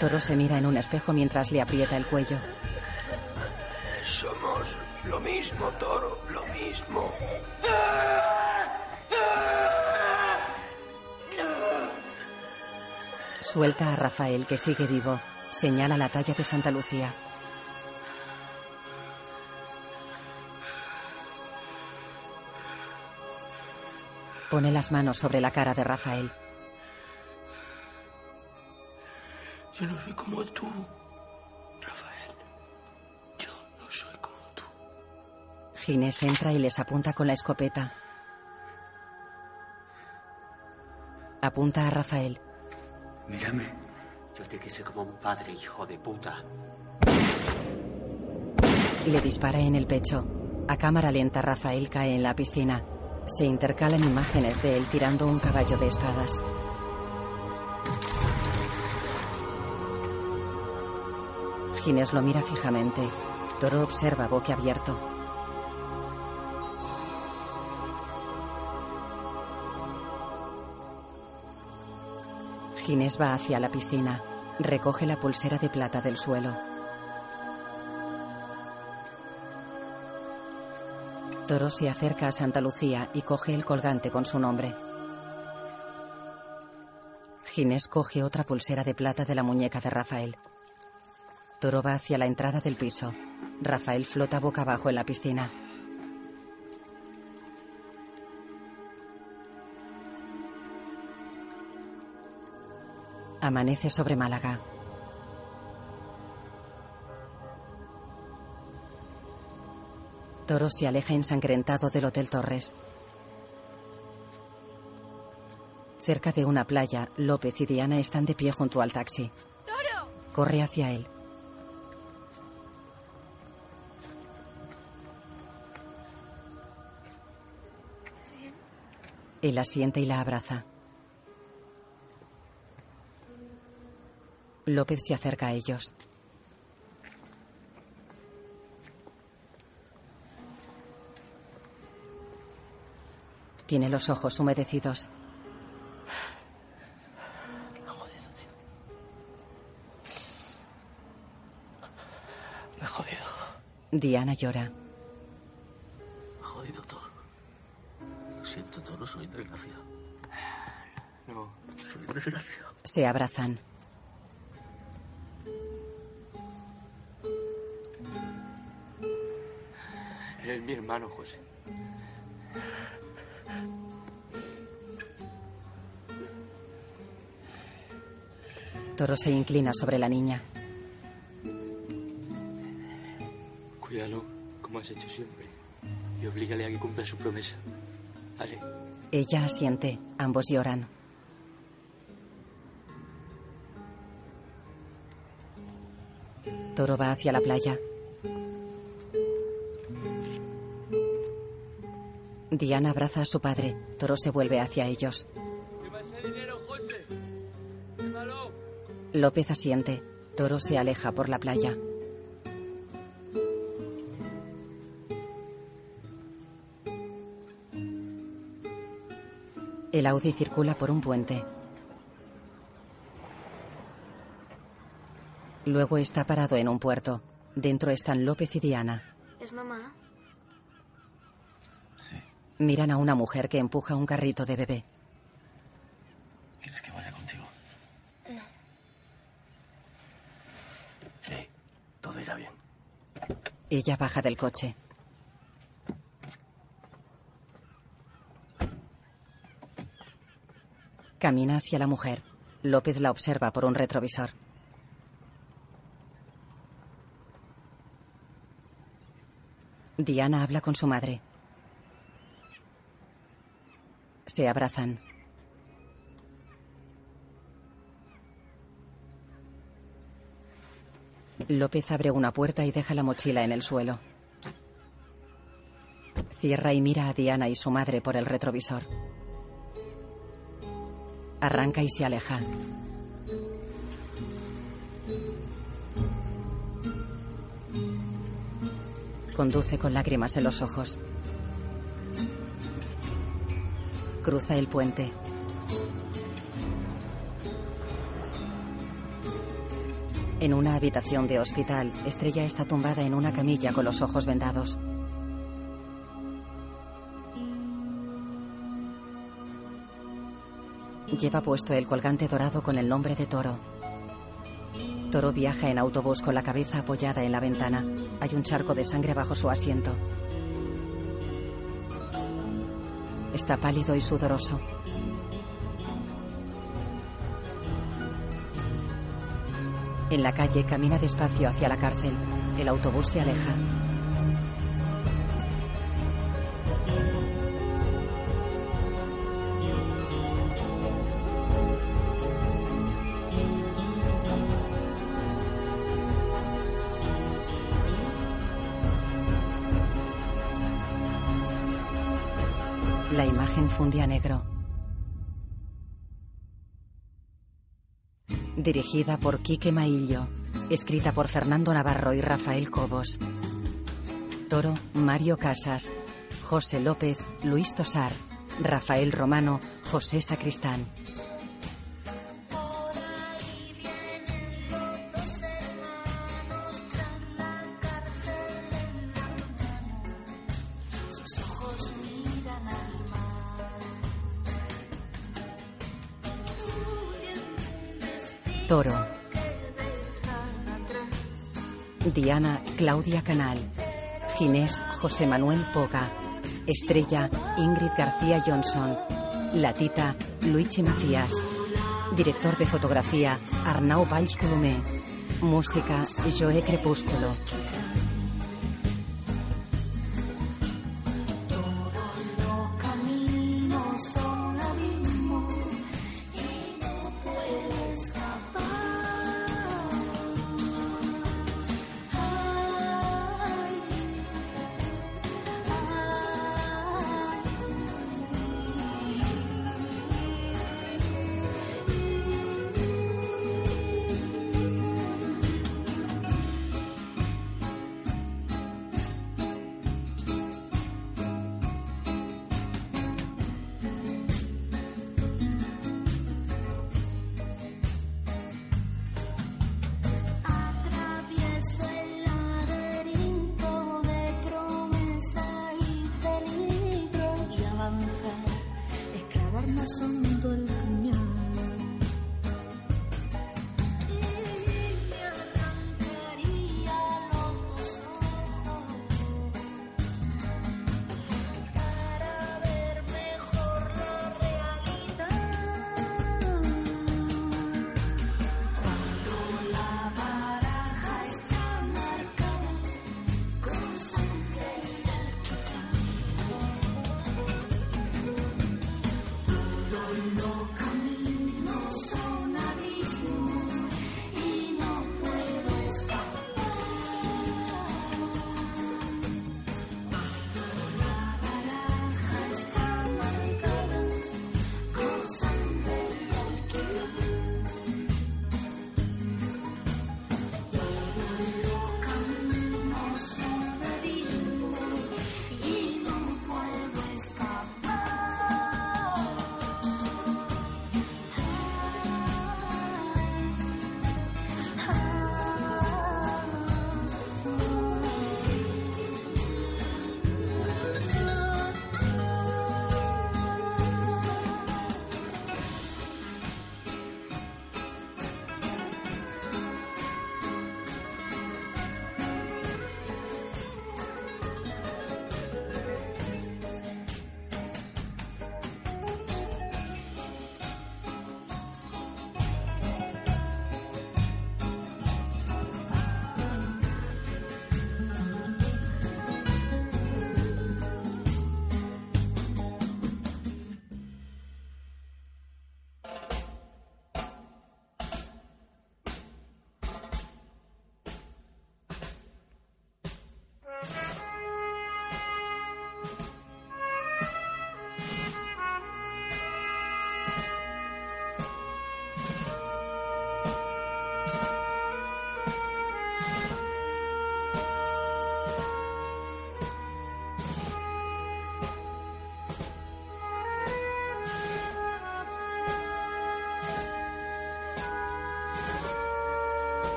Toro se mira en un espejo mientras le aprieta el cuello. Somos lo mismo, Toro, lo mismo. Suelta a Rafael, que sigue vivo. Señala la talla de Santa Lucía. Pone las manos sobre la cara de Rafael. Yo no soy como tú, Rafael. Yo no soy como tú. Ginés entra y les apunta con la escopeta. Apunta a Rafael. Mírame. Yo te quise como un padre, hijo de puta. Le dispara en el pecho. A cámara lenta, Rafael cae en la piscina. Se intercalan imágenes de él tirando un caballo de espadas. Ginés lo mira fijamente. Toro observa boquiabierto. Ginés va hacia la piscina. Recoge la pulsera de plata del suelo. Toro se acerca a Santa Lucía y coge el colgante con su nombre. Ginés coge otra pulsera de plata de la muñeca de Rafael. Toro va hacia la entrada del piso. Rafael flota boca abajo en la piscina. Amanece sobre Málaga. Toro se aleja ensangrentado del Hotel Torres. Cerca de una playa, López y Diana están de pie junto al taxi. ¡Toro! Corre hacia él. ¿Estás bien? Él la siente y la abraza. López se acerca a ellos. Tiene los ojos humedecidos. Jodido, tío. Lo he jodido. Diana llora. Jodido todo. Lo siento, todo soy desgraciado. No, soy desgraciado. Se abrazan. Eres mi hermano, José. Toro se inclina sobre la niña. Cuídalo, como has hecho siempre. Y oblígale a que cumpla su promesa. ¿Vale? Ella asiente. Ambos lloran. Toro va hacia la playa. Diana abraza a su padre. Toro se vuelve hacia ellos. López asiente. Toro se aleja por la playa. El Audi circula por un puente. Luego está parado en un puerto. Dentro están López y Diana. ¿Es mamá? Miran a una mujer que empuja un carrito de bebé. ¿Quieres que vaya contigo? Sí, todo irá bien. Ella baja del coche. Camina hacia la mujer. López la observa por un retrovisor. Diana habla con su madre. Se abrazan. López abre una puerta y deja la mochila en el suelo. Cierra y mira a Diana y su madre por el retrovisor. Arranca y se aleja. Conduce con lágrimas en los ojos. Cruza el puente. En una habitación de hospital, Estrella está tumbada en una camilla con los ojos vendados. Lleva puesto el colgante dorado con el nombre de Toro. Toro viaja en autobús con la cabeza apoyada en la ventana. Hay un charco de sangre bajo su asiento. Está pálido y sudoroso. En la calle camina despacio hacia la cárcel. El autobús se aleja. La imagen funde a negro. Dirigida por Quique Maillo. Escrita por Fernando Navarro y Rafael Cobos. Toro, Mario Casas. José López, Luis Tosar. Rafael Romano, José Sacristán. Diana Claudia Canal. Ginés José Manuel Poga. Estrella Ingrid García Johnson. La Tita Luigi Macías. Director de fotografía Arnau Valls Colomé. Música Joé Crepúsculo.